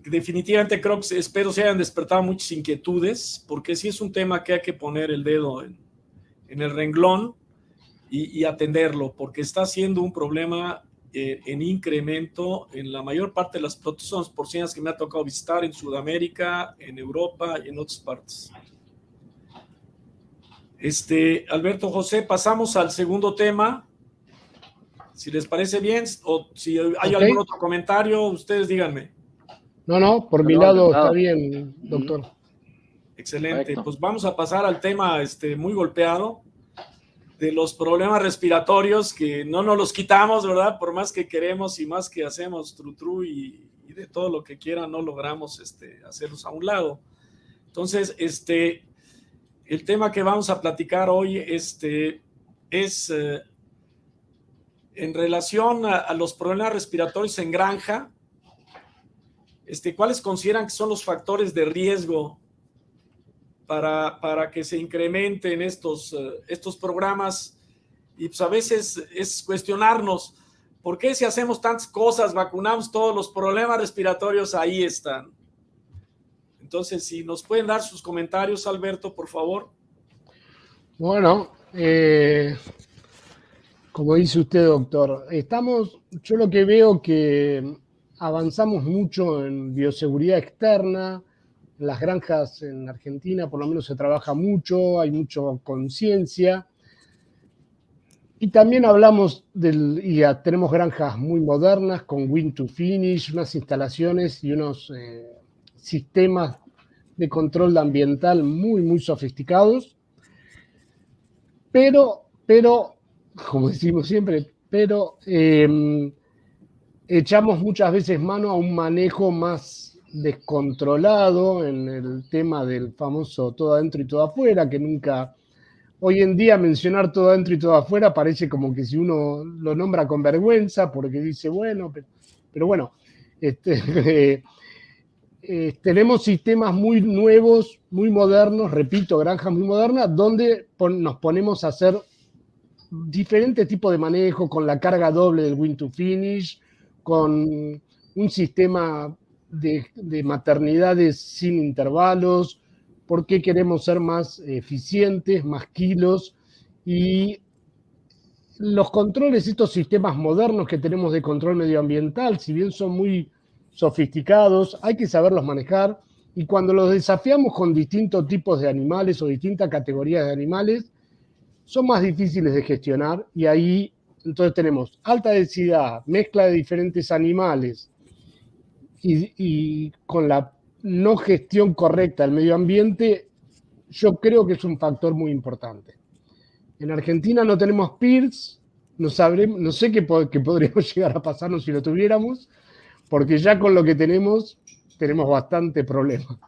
definitivamente creo que espero se hayan despertado muchas inquietudes, porque sí es un tema que hay que poner el dedo en, el renglón y, y, atenderlo, porque está siendo un problema eh, en incremento en la mayor parte de las por porcinas que me ha tocado visitar en Sudamérica, en Europa y en otras partes. Este, Alberto José, pasamos al segundo tema. Si les parece bien, o si hay algún otro comentario, ustedes díganme. No, no, por mi lado está bien, doctor. Excelente. Pues vamos a pasar al tema este, muy golpeado, de los problemas respiratorios que no nos los quitamos, ¿verdad? Por más que queremos y más que hacemos tru, tru y, de todo lo que quieran, no logramos este, hacerlos a un lado. Entonces, este, el tema que vamos a platicar hoy este, es eh, en relación a, los problemas respiratorios en granja. Este, ¿Cuáles consideran que son los factores de riesgo para, para que se incrementen estos, eh, estos programas. Y pues a veces es cuestionarnos, ¿por qué si hacemos tantas cosas, vacunamos todos los problemas respiratorios, ahí están? Entonces, si nos pueden dar sus comentarios, Alberto, por favor. Bueno, eh, como dice usted, doctor, estamos, yo lo que veo que avanzamos mucho en bioseguridad externa, las granjas en Argentina por lo menos se trabaja mucho, hay mucha conciencia. Y también hablamos del, y tenemos granjas muy modernas con Win to Finish, unas instalaciones y unos eh, sistemas de control ambiental muy, muy sofisticados. Pero, pero, como decimos siempre, pero em, echamos muchas veces mano a un manejo más descontrolado en el tema del famoso todo adentro y todo afuera, que nunca hoy en día mencionar todo adentro y todo afuera parece como que si uno lo nombra con vergüenza porque dice, bueno, pero, bueno, este, eh, tenemos sistemas muy nuevos, muy modernos, repito, granjas muy modernas, donde nos ponemos a hacer diferentes tipos de manejo con la carga doble del win to finish, con un sistema de, de maternidades sin intervalos, por qué queremos ser más eficientes, más kilos y los controles, estos sistemas modernos que tenemos de control medioambiental, si bien son muy sofisticados, hay que saberlos manejar y cuando los desafiamos con distintos tipos de animales o distintas categorías de animales, son más difíciles de gestionar y ahí entonces tenemos alta densidad, mezcla de diferentes animales y, y con la no gestión correcta del medio ambiente, yo creo que es un factor muy importante. En Argentina no tenemos PIRS, no, sabremos, no sé qué, qué podríamos llegar a pasarnos si lo tuviéramos, porque ya con lo que tenemos, tenemos bastante problema.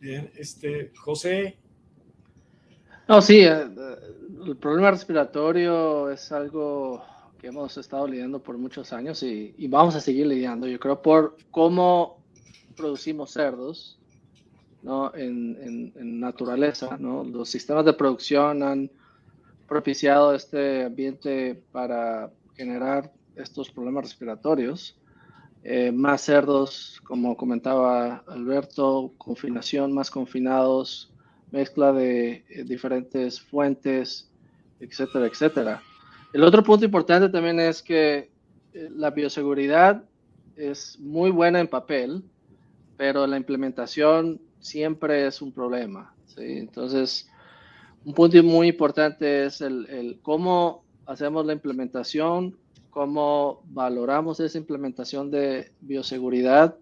Bien, este, José. No, sí, eh, el problema respiratorio es algo que hemos estado lidiando por muchos años y, vamos a seguir lidiando, yo creo, por cómo producimos cerdos ¿no? en, naturaleza. ¿no? Los sistemas de producción han propiciado este ambiente para generar estos problemas respiratorios. Eh, más cerdos, como comentaba Alberto, confinación, más confinados, mezcla de eh, diferentes fuentes, etcétera, etcétera. El otro punto importante también es que eh, la bioseguridad es muy buena en papel, pero la implementación siempre es un problema. Entonces, un punto muy importante es el, cómo hacemos la implementación, cómo valoramos esa implementación de bioseguridad,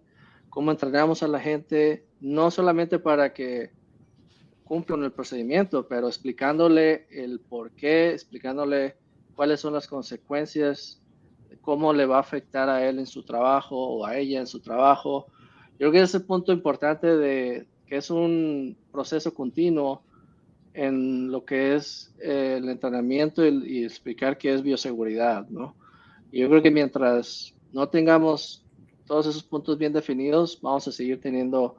cómo entrenamos a la gente, no solamente para que cumplan el procedimiento, pero explicándole el por qué, explicándole cuáles son las consecuencias, cómo le va a afectar a él en su trabajo o a ella en su trabajo. Yo creo que ese punto importante de que es un proceso continuo en lo que es eh, el entrenamiento y, explicar qué es bioseguridad, ¿no? yo creo que mientras no tengamos todos esos puntos bien definidos, vamos a seguir teniendo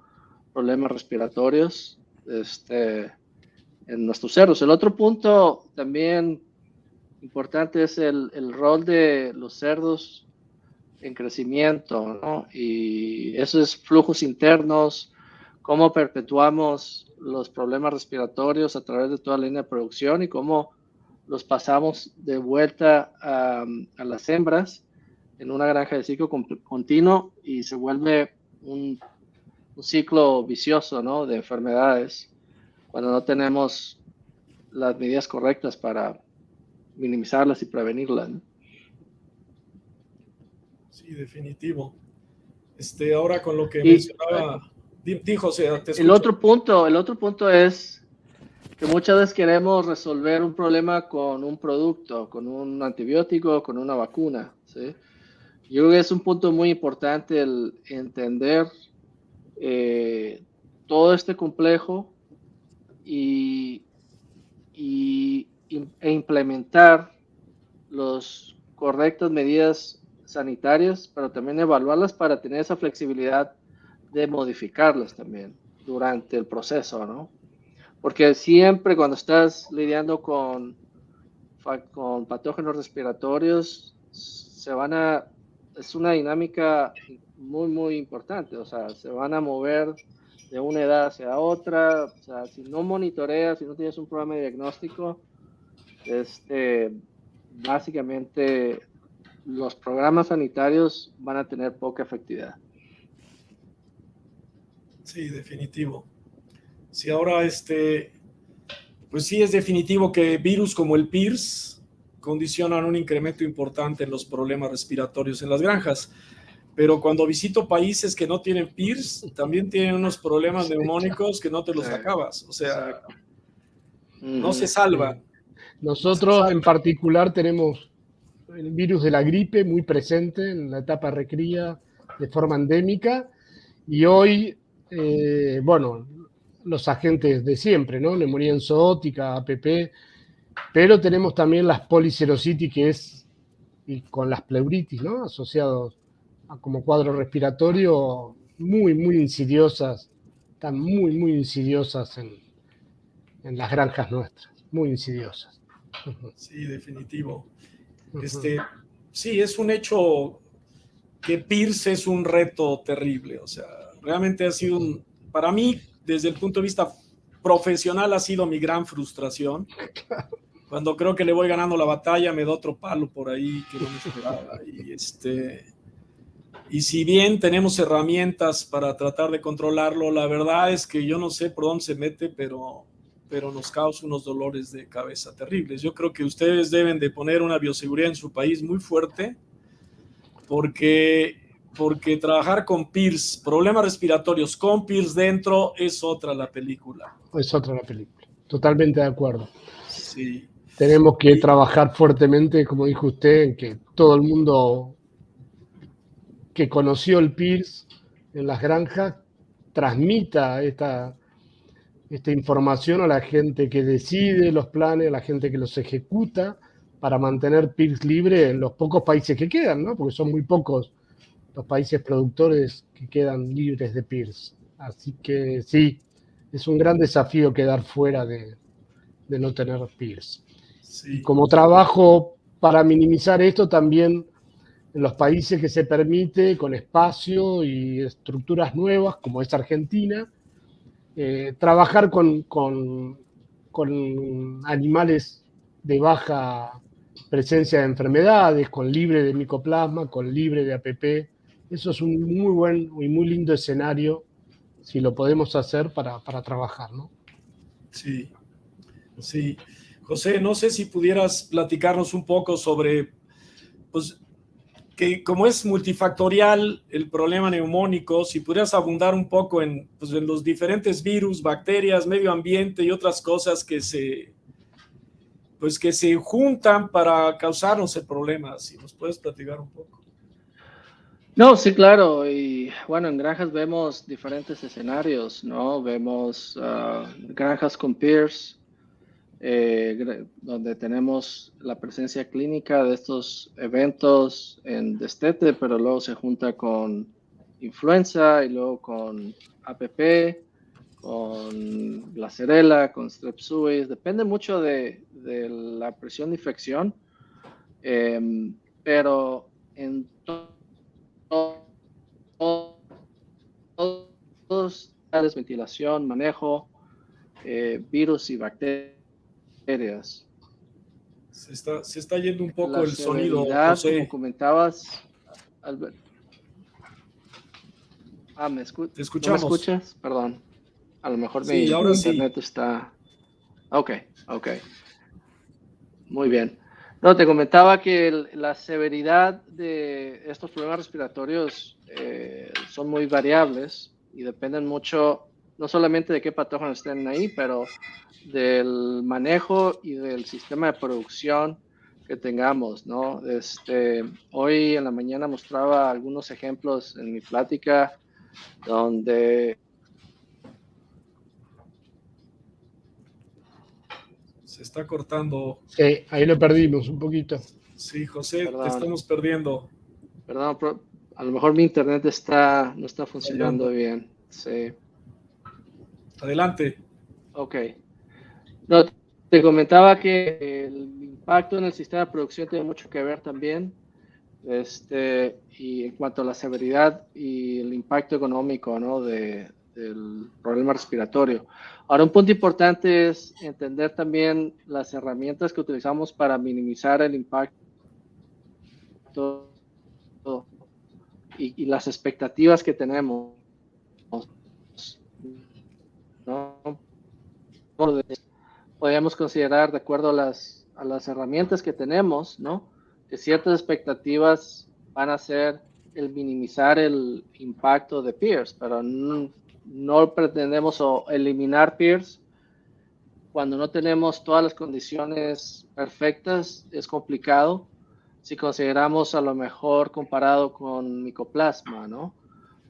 problemas respiratorios este, en nuestros cerros. El otro punto también importante es el, el, rol de los cerdos en crecimiento, ¿no? Y esos flujos internos, cómo perpetuamos los problemas respiratorios a través de toda la línea de producción y cómo los pasamos de vuelta a, las hembras en una granja de ciclo continuo y se vuelve un, un ciclo vicioso, ¿no? De enfermedades cuando no tenemos las medidas correctas para minimizarlas y prevenirlas. Sí, definitivo. Este, ahora con lo que mencionaba, dijo, o sea, el otro punto, el otro punto es que muchas veces queremos resolver un problema con un producto, con un antibiótico, con una vacuna. ¿sí? Yo creo que es un punto muy importante el entender eh, todo este complejo y, y e implementar las correctas medidas sanitarias, pero también evaluarlas para tener esa flexibilidad de modificarlas también durante el proceso, ¿no? Porque siempre cuando estás lidiando con, con patógenos respiratorios, se van a, es una dinámica muy, muy importante, o sea, se van a mover de una edad hacia otra, o sea, si no monitoreas, si no tienes un programa de diagnóstico, este, básicamente los programas sanitarios van a tener poca efectividad. Sí, definitivo. Si ahora este, pues sí es definitivo que virus como el PIRS condicionan un incremento importante en los problemas respiratorios en las granjas. Pero cuando visito países que no tienen PIRS, también tienen unos problemas neumónicos que no te los acabas. O sea, no se salvan. Nosotros en particular tenemos el virus de la gripe muy presente en la etapa recría de forma endémica y hoy, eh, bueno, los agentes de siempre, ¿no? Neumonía enzootica, APP, pero tenemos también las policerositis, que es y con las pleuritis, ¿no? Asociados a como cuadro respiratorio, muy, muy insidiosas, están muy, muy insidiosas en, en las granjas nuestras, muy insidiosas. Sí, definitivo. Este, sí, es un hecho que Pierce es un reto terrible, o sea, realmente ha sido un, para mí, desde el punto de vista profesional, ha sido mi gran frustración. Cuando creo que le voy ganando la batalla, me da otro palo por ahí que no me esperaba. Y, este, y si bien tenemos herramientas para tratar de controlarlo, la verdad es que yo no sé por dónde se mete, pero, pero nos causa unos dolores de cabeza terribles. Yo creo que ustedes deben de poner una bioseguridad en su país muy fuerte, porque porque trabajar con PIRS, problemas respiratorios con PIRS dentro, es otra la película. Es otra la película, totalmente de acuerdo. Sí. Tenemos que trabajar fuertemente, como dijo usted, en que todo el mundo que conoció el PIRS en las granjas transmita esta, esta información a la gente que decide los planes, a la gente que los ejecuta, para mantener PIRS libre en los pocos países que quedan, ¿no? porque son muy pocos los países productores que quedan libres de PIRS. Así que sí, es un gran desafío quedar fuera de, no tener PIRS. Como trabajo para minimizar esto, también en los países que se permite, con espacio y estructuras nuevas, como es Argentina, eh, trabajar con, con, con animales de baja presencia de enfermedades, con libre de micoplasma, con libre de APP, eso es un muy buen y muy lindo escenario si lo podemos hacer para, trabajar, ¿no? Sí, sí. José, no sé si pudieras platicarnos un poco sobre, pues, como es multifactorial el problema neumónico, si pudieras abundar un poco en, pues, en los diferentes virus, bacterias, medio ambiente y otras cosas que se, pues, que se juntan para causarnos el problema, si nos puedes platicar un poco. No, sí, claro. Y bueno, en granjas vemos diferentes escenarios, ¿no? Vemos ah, granjas con peers, eh, donde tenemos la presencia clínica de estos eventos en destete, pero luego se junta con influenza y luego con APP, con la cerela, con strep. Depende mucho de, la presión de infección, em, pero en todo todos ventilación, manejo, eh, virus y bacterias. Se está, se está yendo un poco el sonido, José. Como comentabas, Albert. Ah, ¿me, Te escuchamos. ¿me escuchas? Perdón. A lo mejor mi internet está... Ok, ok. Muy bien. No, te comentaba que la severidad de estos problemas respiratorios eh, son muy variables y dependen mucho, no solamente de qué patógenos estén ahí, pero del manejo y del sistema de producción que tengamos, ¿no? Este, hoy en la mañana mostraba algunos ejemplos en mi plática donde Se está cortando. Sí, ahí lo perdimos un poquito. Sí, José, te estamos perdiendo. Perdón, a lo mejor mi internet está, no está funcionando bien. Sí. Adelante. Ok. No, te comentaba que el impacto en el sistema de producción tiene mucho que ver también. Este, y en cuanto a la severidad y el impacto económico ¿no? de, del problema respiratorio. Ahora, un punto importante es entender también las herramientas que utilizamos para minimizar el impacto y, las expectativas que tenemos. Podríamos considerar, de acuerdo a las, a las herramientas que tenemos, ¿no? que ciertas expectativas van a ser el minimizar el impacto de peers, pero no, no pretendemos eliminar peers. Cuando no tenemos todas las condiciones perfectas, es complicado. Si consideramos a lo mejor comparado con micoplasma, ¿no?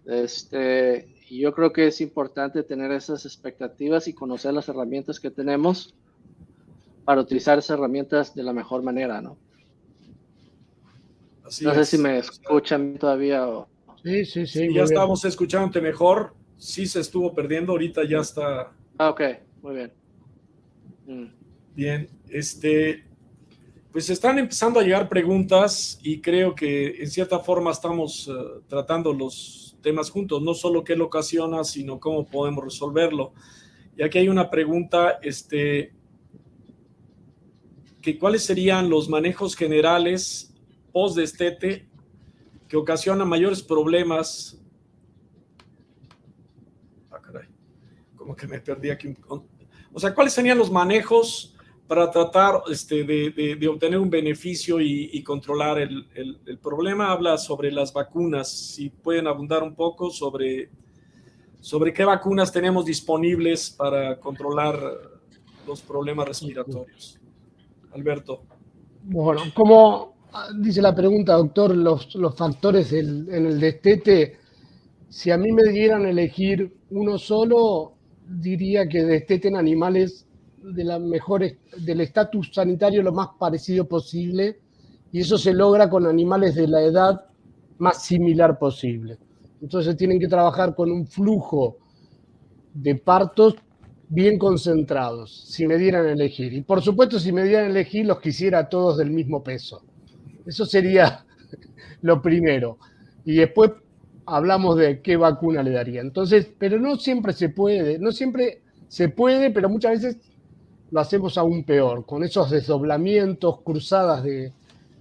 Este, y yo creo que es importante tener esas expectativas y conocer las herramientas que tenemos para utilizar esas herramientas de la mejor manera, ¿no? no sé si me escuchan todavía o... Sí, sí, sí. ya estamos escuchándote mejor. Sí se estuvo perdiendo, ahorita ya está. Ah, ok, muy bien. Mm. Bien, este, pues están empezando a llegar preguntas y creo que en cierta forma estamos eh, tratando los temas juntos, no solo qué lo ocasiona, sino cómo podemos resolverlo. Y aquí hay una pregunta, este, que cuáles serían los manejos generales post destete que ocasionan mayores problemas. Ah, caray, como que me perdí aquí. O sea, ¿cuáles serían los manejos para tratar este, de, obtener un beneficio y, controlar el, el, problema? Habla sobre las vacunas. Si pueden abundar un poco sobre, sobre qué vacunas tenemos disponibles para controlar los problemas respiratorios. Alberto. Bueno, como dice la pregunta, doctor, los, los factores en el destete, si a mí me dieran elegir uno solo, diría que desteten animales de las mejores, del estatus sanitario lo más parecido posible, y eso se logra con animales de la edad más similar posible. Entonces tienen que trabajar con un flujo de partos bien concentrados, si me dieran a elegir. Y por supuesto, si me dieran a elegir, los quisiera todos del mismo peso. Eso sería lo primero. Y después hablamos de qué vacuna le daría. Entonces, pero no siempre se puede, no siempre se puede, pero muchas veces lo hacemos aún peor, con esos desdoblamientos, cruzadas de,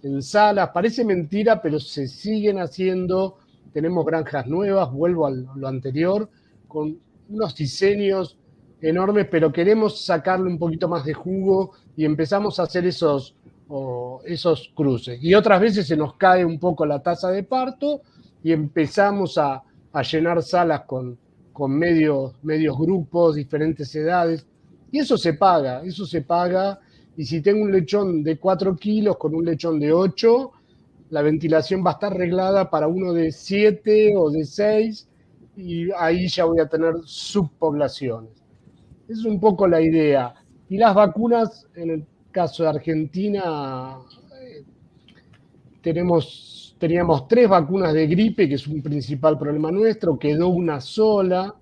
en salas. Parece mentira, pero se siguen haciendo. Tenemos granjas nuevas, vuelvo a lo anterior, con unos diseños enorme, pero queremos sacarle un poquito más de jugo y empezamos a hacer esos, esos cruces. Y otras veces se nos cae un poco la tasa de parto y empezamos a, llenar salas con, con medios, medios grupos, diferentes edades. Y eso se paga, eso se paga. Y si tengo un lechón de 4 kilos con un lechón de 8, la ventilación va a estar arreglada para uno de 7 o de 6 y ahí ya voy a tener subpoblaciones. Es un poco la idea. Y las vacunas, en el caso de Argentina, eh, tenemos, teníamos tres vacunas de gripe, que es un principal problema nuestro, quedó una sola,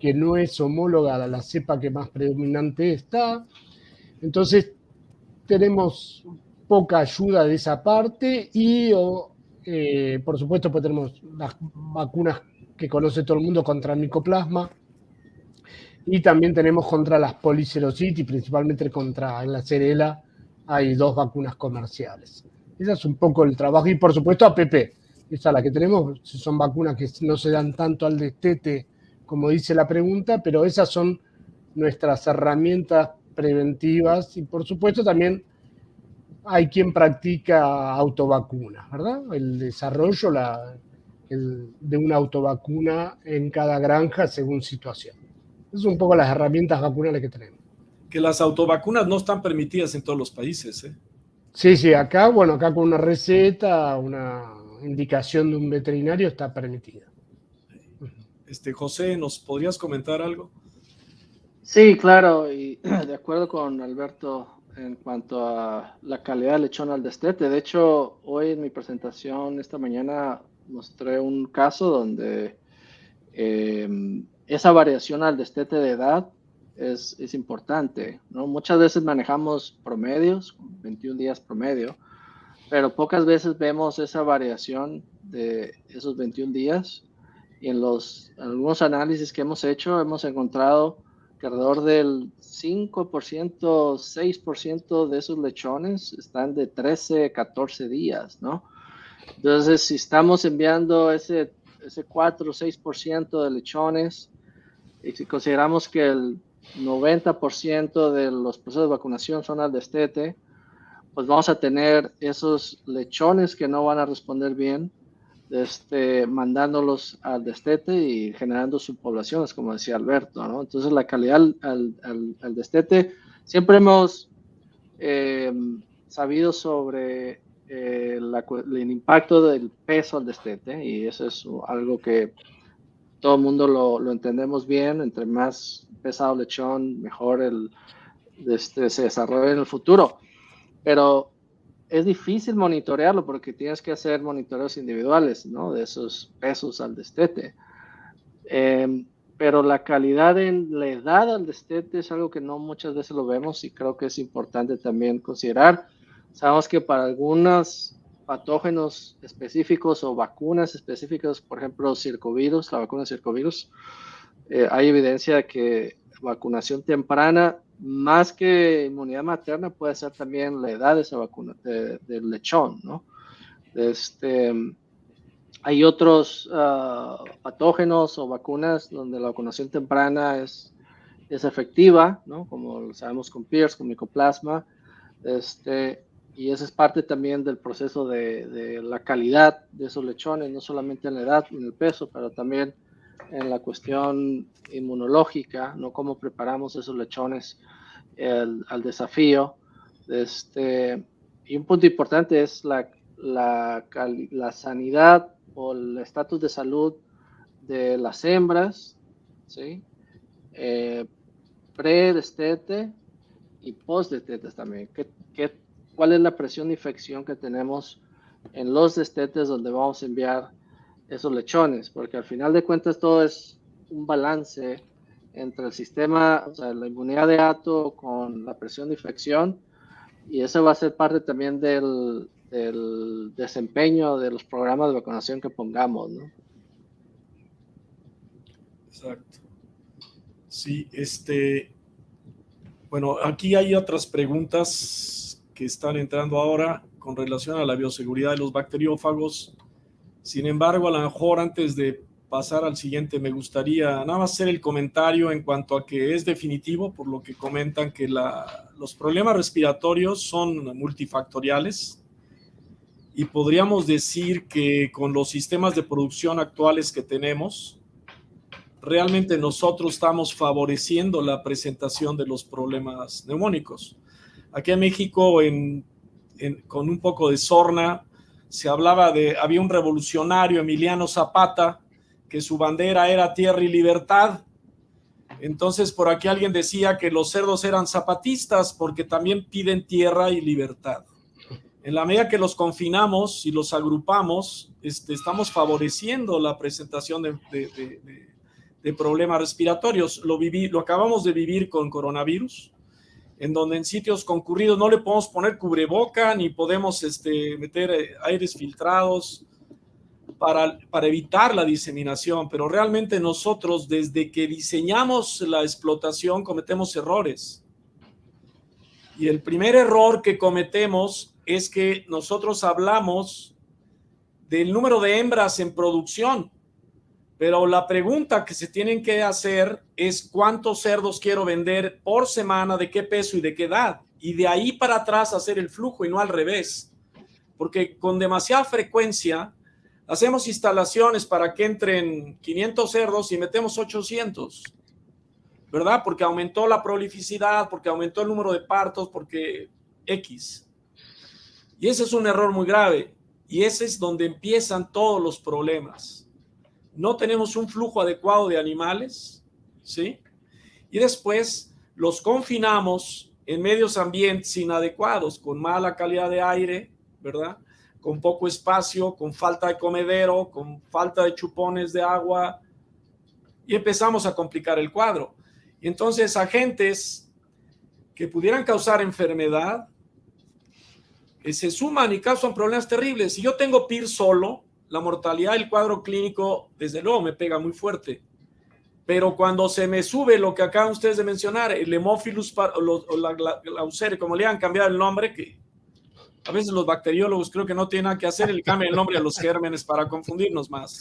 que no es homóloga a la cepa que más predominante está. Entonces, tenemos poca ayuda de esa parte y, eh, por supuesto, pues tenemos las vacunas que conoce todo el mundo contra el micoplasma, y también tenemos contra las policerositis, principalmente contra la cerela hay dos vacunas comerciales. Ese es un poco el trabajo. Y por supuesto APP, esa es la que tenemos, son vacunas que no se dan tanto al destete como dice la pregunta, pero esas son nuestras herramientas preventivas y por supuesto también hay quien practica autovacuna, ¿verdad? El desarrollo la, de una autovacuna en cada granja según situación. Es un poco las herramientas vacunales que tenemos. Que las autovacunas no están permitidas en todos los países, ¿eh? Sí, sí, acá, bueno, acá con una receta, una indicación de un veterinario está permitida. Este, José, ¿nos podrías comentar algo? Sí, claro, y de acuerdo con Alberto en cuanto a la calidad del lechón al destete. De hecho, hoy en mi presentación, esta mañana, mostré un caso donde eh, esa variación al destete de edad es, es, importante. ¿no? Muchas veces manejamos promedios, 21 días promedio, pero pocas veces vemos esa variación de esos 21 días. Y en los algunos análisis que hemos hecho, hemos encontrado que alrededor del 5%, 6% de esos lechones están de 13, 14 días, ¿no? Entonces, si estamos enviando ese, ese 4 o 6% de lechones y si consideramos que el 90% de los procesos de vacunación son al destete, pues vamos a tener esos lechones que no van a responder bien, este, mandándolos al destete y generando subpoblaciones, como decía Alberto, ¿no? Entonces la calidad al, destete, siempre hemos eh, sabido sobre eh, el impacto del peso al destete y eso es algo que todo el mundo lo, entendemos bien, entre más pesado lechón, mejor el, este, se desarrolla en el futuro. Pero es difícil monitorearlo porque tienes que hacer monitoreos individuales, ¿no? De esos pesos al destete. Em, pero la calidad en la edad al destete es algo que no muchas veces lo vemos y creo que es importante también considerar. Sabemos que para algunos patógenos específicos o vacunas específicas, por ejemplo, circovirus, la vacuna circovirus, eh, hay evidencia de que vacunación temprana más que inmunidad materna, puede ser también la edad de esa vacuna, del lechón, ¿no? Este, hay otros ah, patógenos o vacunas donde la vacunación temprana es, es efectiva, ¿no? Como lo sabemos con PIRS, con micoplasma, este, y esa es parte también del proceso de, de, la calidad de esos lechones, no solamente en la edad, en el peso, pero también en la cuestión inmunológica, no cómo preparamos esos lechones al desafío. Este, y un punto importante es la, la, la sanidad o el estatus de salud de las hembras, ¿sí? Eh, pre-destete y post-destetes también. ¿Qué, qué, cuál es la presión de infección que tenemos en los destetes donde vamos a enviar esos lechones? Porque al final de cuentas todo es un balance entre el sistema, o sea, la inmunidad de ato con la presión de infección, y eso va a ser parte también del, del desempeño de los programas de vacunación que pongamos, ¿no? Exacto. Sí, este, bueno, aquí hay otras preguntas que están entrando ahora con relación a la bioseguridad de los bacteriófagos. Sin embargo, a lo mejor antes de pasar al siguiente, me gustaría nada más hacer el comentario en cuanto a que es definitivo, por lo que comentan que los problemas respiratorios son multifactoriales y podríamos decir que con los sistemas de producción actuales que tenemos, realmente nosotros estamos favoreciendo la presentación de los problemas neumónicos. Aquí en México, con un poco de sorna, se hablaba de, había un revolucionario, Emiliano Zapata, que su bandera era tierra y libertad. Entonces por aquí alguien decía que los cerdos eran zapatistas porque también piden tierra y libertad. En la medida que los confinamos y los agrupamos, este, estamos favoreciendo la presentación de, problemas respiratorios. Lo, viví, lo acabamos de vivir con coronavirus, en donde en sitios concurridos no le podemos poner cubreboca ni podemos este, meter eh, aires filtrados para, para evitar la diseminación, pero realmente nosotros desde que diseñamos la explotación cometemos errores. Y el primer error que cometemos es que nosotros hablamos del número de hembras en producción, pero la pregunta que se tienen que hacer es cuántos cerdos quiero vender por semana, de qué peso y de qué edad. Y de ahí para atrás hacer el flujo y no al revés. Porque con demasiada frecuencia Hacemos instalaciones para que entren 500 cerdos y metemos 800, ¿verdad? Porque aumentó la prolificidad, porque aumentó el número de partos, porque X. Y ese es un error muy grave. Y ese es donde empiezan todos los problemas. No tenemos un flujo adecuado de animales, ¿sí? Y después los confinamos en medios ambientes inadecuados, con mala calidad de aire, ¿verdad? con poco espacio, con falta de comedero, con falta de chupones de agua, y empezamos a complicar el cuadro. Y entonces agentes que pudieran causar enfermedad que se suman y causan problemas terribles. Si yo tengo PIR solo, la mortalidad del cuadro clínico, desde luego, me pega muy fuerte. Pero cuando se me sube lo que acaban ustedes de mencionar, el Hemophilus o la, la, como le han cambiado el nombre, que a veces los bacteriólogos creo que no tienen nada que hacer, el cambio el nombre a los gérmenes para confundirnos más.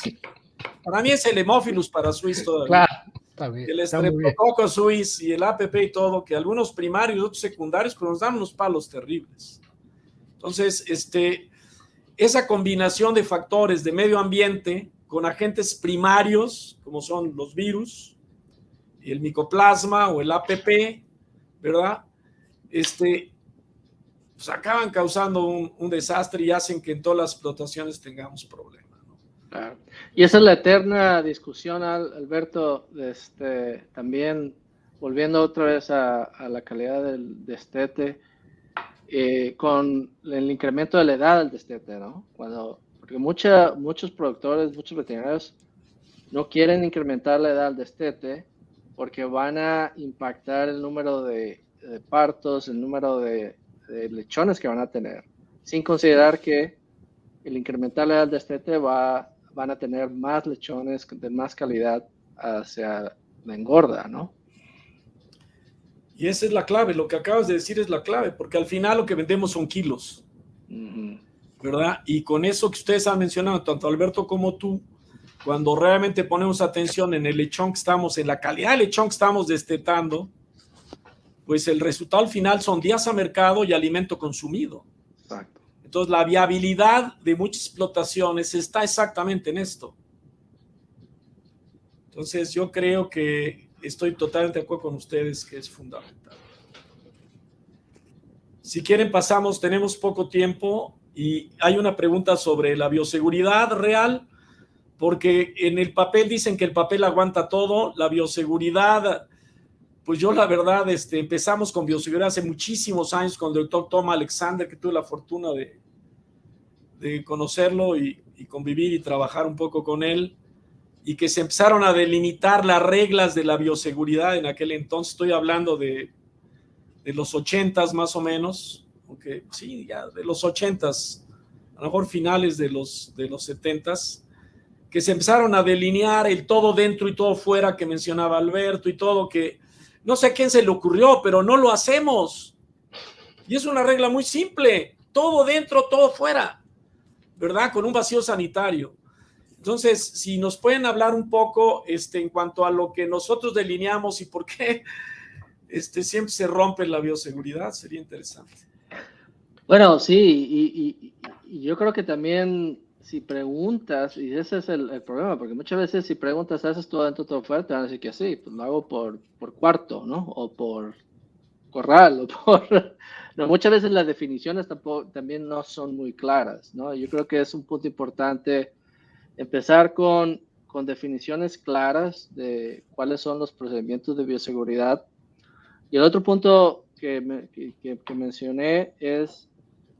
Para mí es el Hemophilus para Swiss todavía. Claro, el Streptococcus suis y el APP y todo, que algunos primarios y otros secundarios pero nos dan unos palos terribles. Entonces, este, esa combinación de factores de medio ambiente con agentes primarios, como son los virus, el micoplasma o el APP, ¿verdad? Este, pues acaban causando un, desastre y hacen que en todas las explotaciones tengamos problemas. Claro. Y esa es la eterna discusión, Alberto, este, también volviendo otra vez a, la calidad del destete, eh, con el incremento de la edad del destete, ¿no? Cuando, porque mucha, muchos productores, muchos veterinarios no quieren incrementar la edad del destete porque van a impactar el número de, partos, el número de, lechones que van a tener, sin considerar que el incrementar la edad del destete va, van a tener más lechones de más calidad hacia la engorda, ¿no? Y esa es la clave, lo que acabas de decir es la clave, porque al final lo que vendemos son kilos, ¿verdad? Y con eso que ustedes han mencionado, tanto Alberto como tú, cuando realmente ponemos atención en el lechón que estamos, en la calidad del lechón que estamos destetando, pues el resultado al final son días a mercado y alimento consumido. Exacto. Entonces la viabilidad de muchas explotaciones está exactamente en esto. Entonces yo creo que estoy totalmente de acuerdo con ustedes que es fundamental. Si quieren, pasamos, tenemos poco tiempo y hay una pregunta sobre la bioseguridad real, porque en el papel dicen que el papel aguanta todo, la bioseguridad, pues yo la verdad, este, empezamos con bioseguridad hace muchísimos años con el doctor Tom Alexander, que tuve la fortuna de, conocerlo y convivir y trabajar un poco con él y que se empezaron a delimitar las reglas de la bioseguridad en aquel entonces. Estoy hablando de, de los ochentas más o menos, aunque sí, ya de los ochentas, a lo mejor finales de los, de los setentas, que se empezaron a delinear el todo dentro y todo fuera que mencionaba Alberto y todo, que no sé a quién se le ocurrió, pero no lo hacemos. Y es una regla muy simple, todo dentro, todo fuera, ¿verdad? Con un vacío sanitario. Entonces, si nos pueden hablar un poco este, en cuanto a lo que nosotros delineamos y por qué este, siempre se rompe la bioseguridad, sería interesante. Bueno, sí, y, yo creo que también si preguntas, y ese es el, problema, porque muchas veces si preguntas, ¿haces todo dentro, todo fuera? Te van a decir que sí, pues lo hago por, por cuarto, ¿no? O por corral, o por... No, muchas veces las definiciones tampoco, también no son muy claras, ¿no? Yo creo que es un punto importante empezar con, con definiciones claras de cuáles son los procedimientos de bioseguridad. Y el otro punto que, que, mencioné es,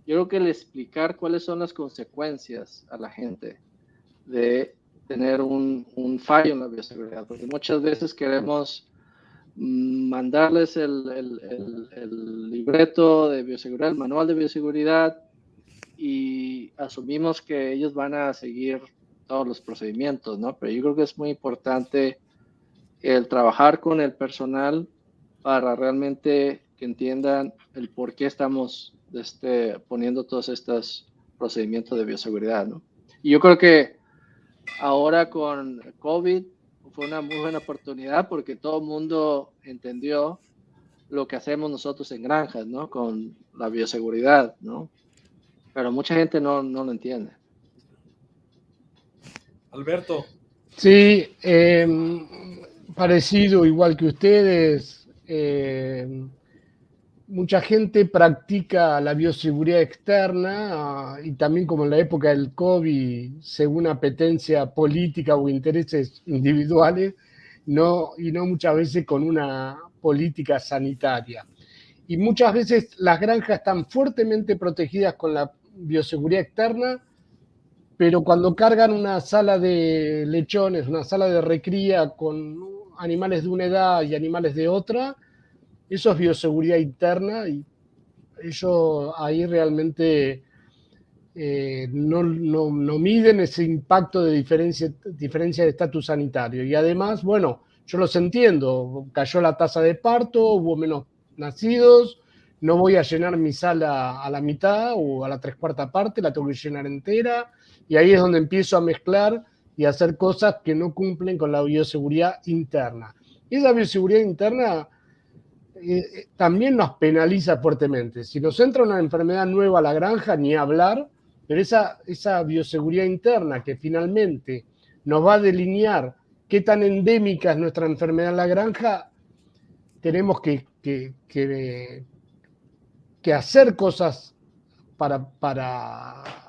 yo creo que el explicar cuáles son las consecuencias a la gente de tener un, un fallo en la bioseguridad, porque muchas veces queremos mandarles el, el, el, libreto de bioseguridad, el manual de bioseguridad, y asumimos que ellos van a seguir todos los procedimientos, ¿no? Pero yo creo que es muy importante el trabajar con el personal para realmente que entiendan el por qué estamos este, poniendo todos estos procedimientos de bioseguridad, ¿no? Y yo creo que ahora con COVID fue una muy buena oportunidad porque todo el mundo entendió lo que hacemos nosotros en granjas, ¿no? Con la bioseguridad, ¿no? Pero mucha gente no, no lo entiende. Alberto. Sí, em, parecido, igual que ustedes. Em, mucha gente practica la bioseguridad externa ah, y también como en la época del COVID, según apetencia política o intereses individuales, no, y no muchas veces con una política sanitaria. Y muchas veces las granjas están fuertemente protegidas con la bioseguridad externa, pero cuando cargan una sala de lechones, una sala de recría con animales de una edad y animales de otra, eso es bioseguridad interna y ellos ahí realmente eh, no, miden ese impacto de diferencia, diferencia de estatus sanitario. Y además, bueno, yo los entiendo, cayó la tasa de parto, hubo menos nacidos, no voy a llenar mi sala a la mitad o a la tres cuarta parte, la tengo que llenar entera y ahí es donde empiezo a mezclar y a hacer cosas que no cumplen con la bioseguridad interna. Y esa bioseguridad interna eh, eh, también nos penaliza fuertemente. Si nos entra una enfermedad nueva a la granja, ni hablar, pero esa, esa bioseguridad interna que finalmente nos va a delinear qué tan endémica es nuestra enfermedad en la granja, tenemos que, que, que hacer cosas para, para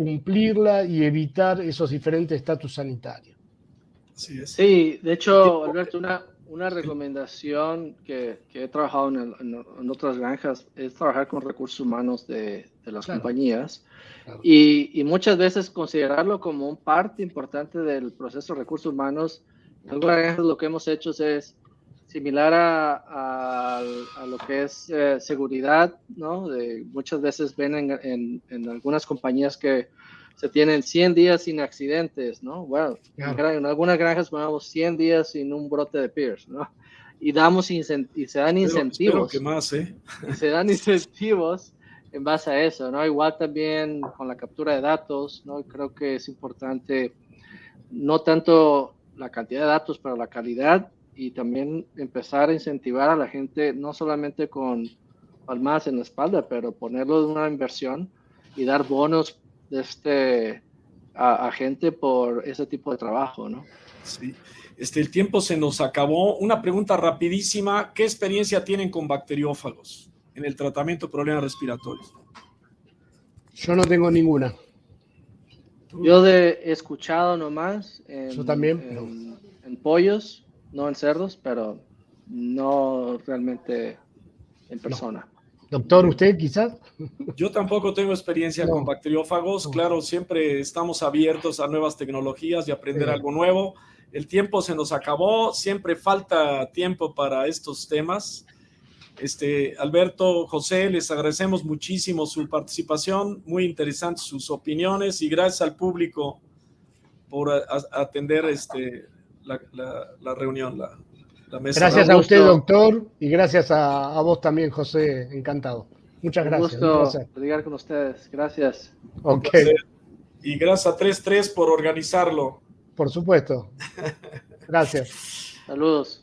cumplirla y evitar esos diferentes estatus sanitarios. Sí, de hecho, Alberto, una, una recomendación que, que he trabajado en, en, otras granjas es trabajar con recursos humanos de, de las compañías y, y, muchas veces considerarlo como un parte importante del proceso de recursos humanos. En algunas granjas lo que hemos hecho es similar a, a, lo que es eh, seguridad, ¿no? De, muchas veces ven en, en, en algunas compañías que se tienen 100 días sin accidentes, ¿no? Bueno, en algunas granjas ponemos 100 días sin un brote de PIRS, ¿no? Y damos y se dan incentivos. que más, ¿eh? Y se dan incentivos en base a eso, ¿no? Igual también con la captura de datos, ¿no? Creo que es importante no tanto la cantidad de datos, pero la calidad y también empezar a incentivar a la gente, no solamente con palmas en la espalda, pero ponerlo en una inversión y dar bonos este, a, gente por ese tipo de trabajo, ¿no? Sí. Este, el tiempo se nos acabó. Una pregunta rapidísima. ¿Qué experiencia tienen con bacteriófagos en el tratamiento de problemas respiratorios? Yo no tengo ninguna. Yo de, he escuchado nomás. En, Yo también. En, en, pollos, no en cerdos, pero no realmente en persona. Doctor, ¿usted quizás? Yo tampoco tengo experiencia con bacteriófagos. Claro, siempre estamos abiertos a nuevas tecnologías y aprender algo nuevo. El tiempo se nos acabó, siempre falta tiempo para estos temas. Este, Alberto, José, les agradecemos muchísimo su participación, muy interesantes sus opiniones y gracias al público por atender este, la, la reunión, la, Gracias a usted, doctor, y gracias a, vos también, José. Encantado. Muchas gracias. Un gusto platicar con ustedes. Gracias. Ok. Y gracias a 3-3 por organizarlo. Por supuesto. Gracias. Saludos.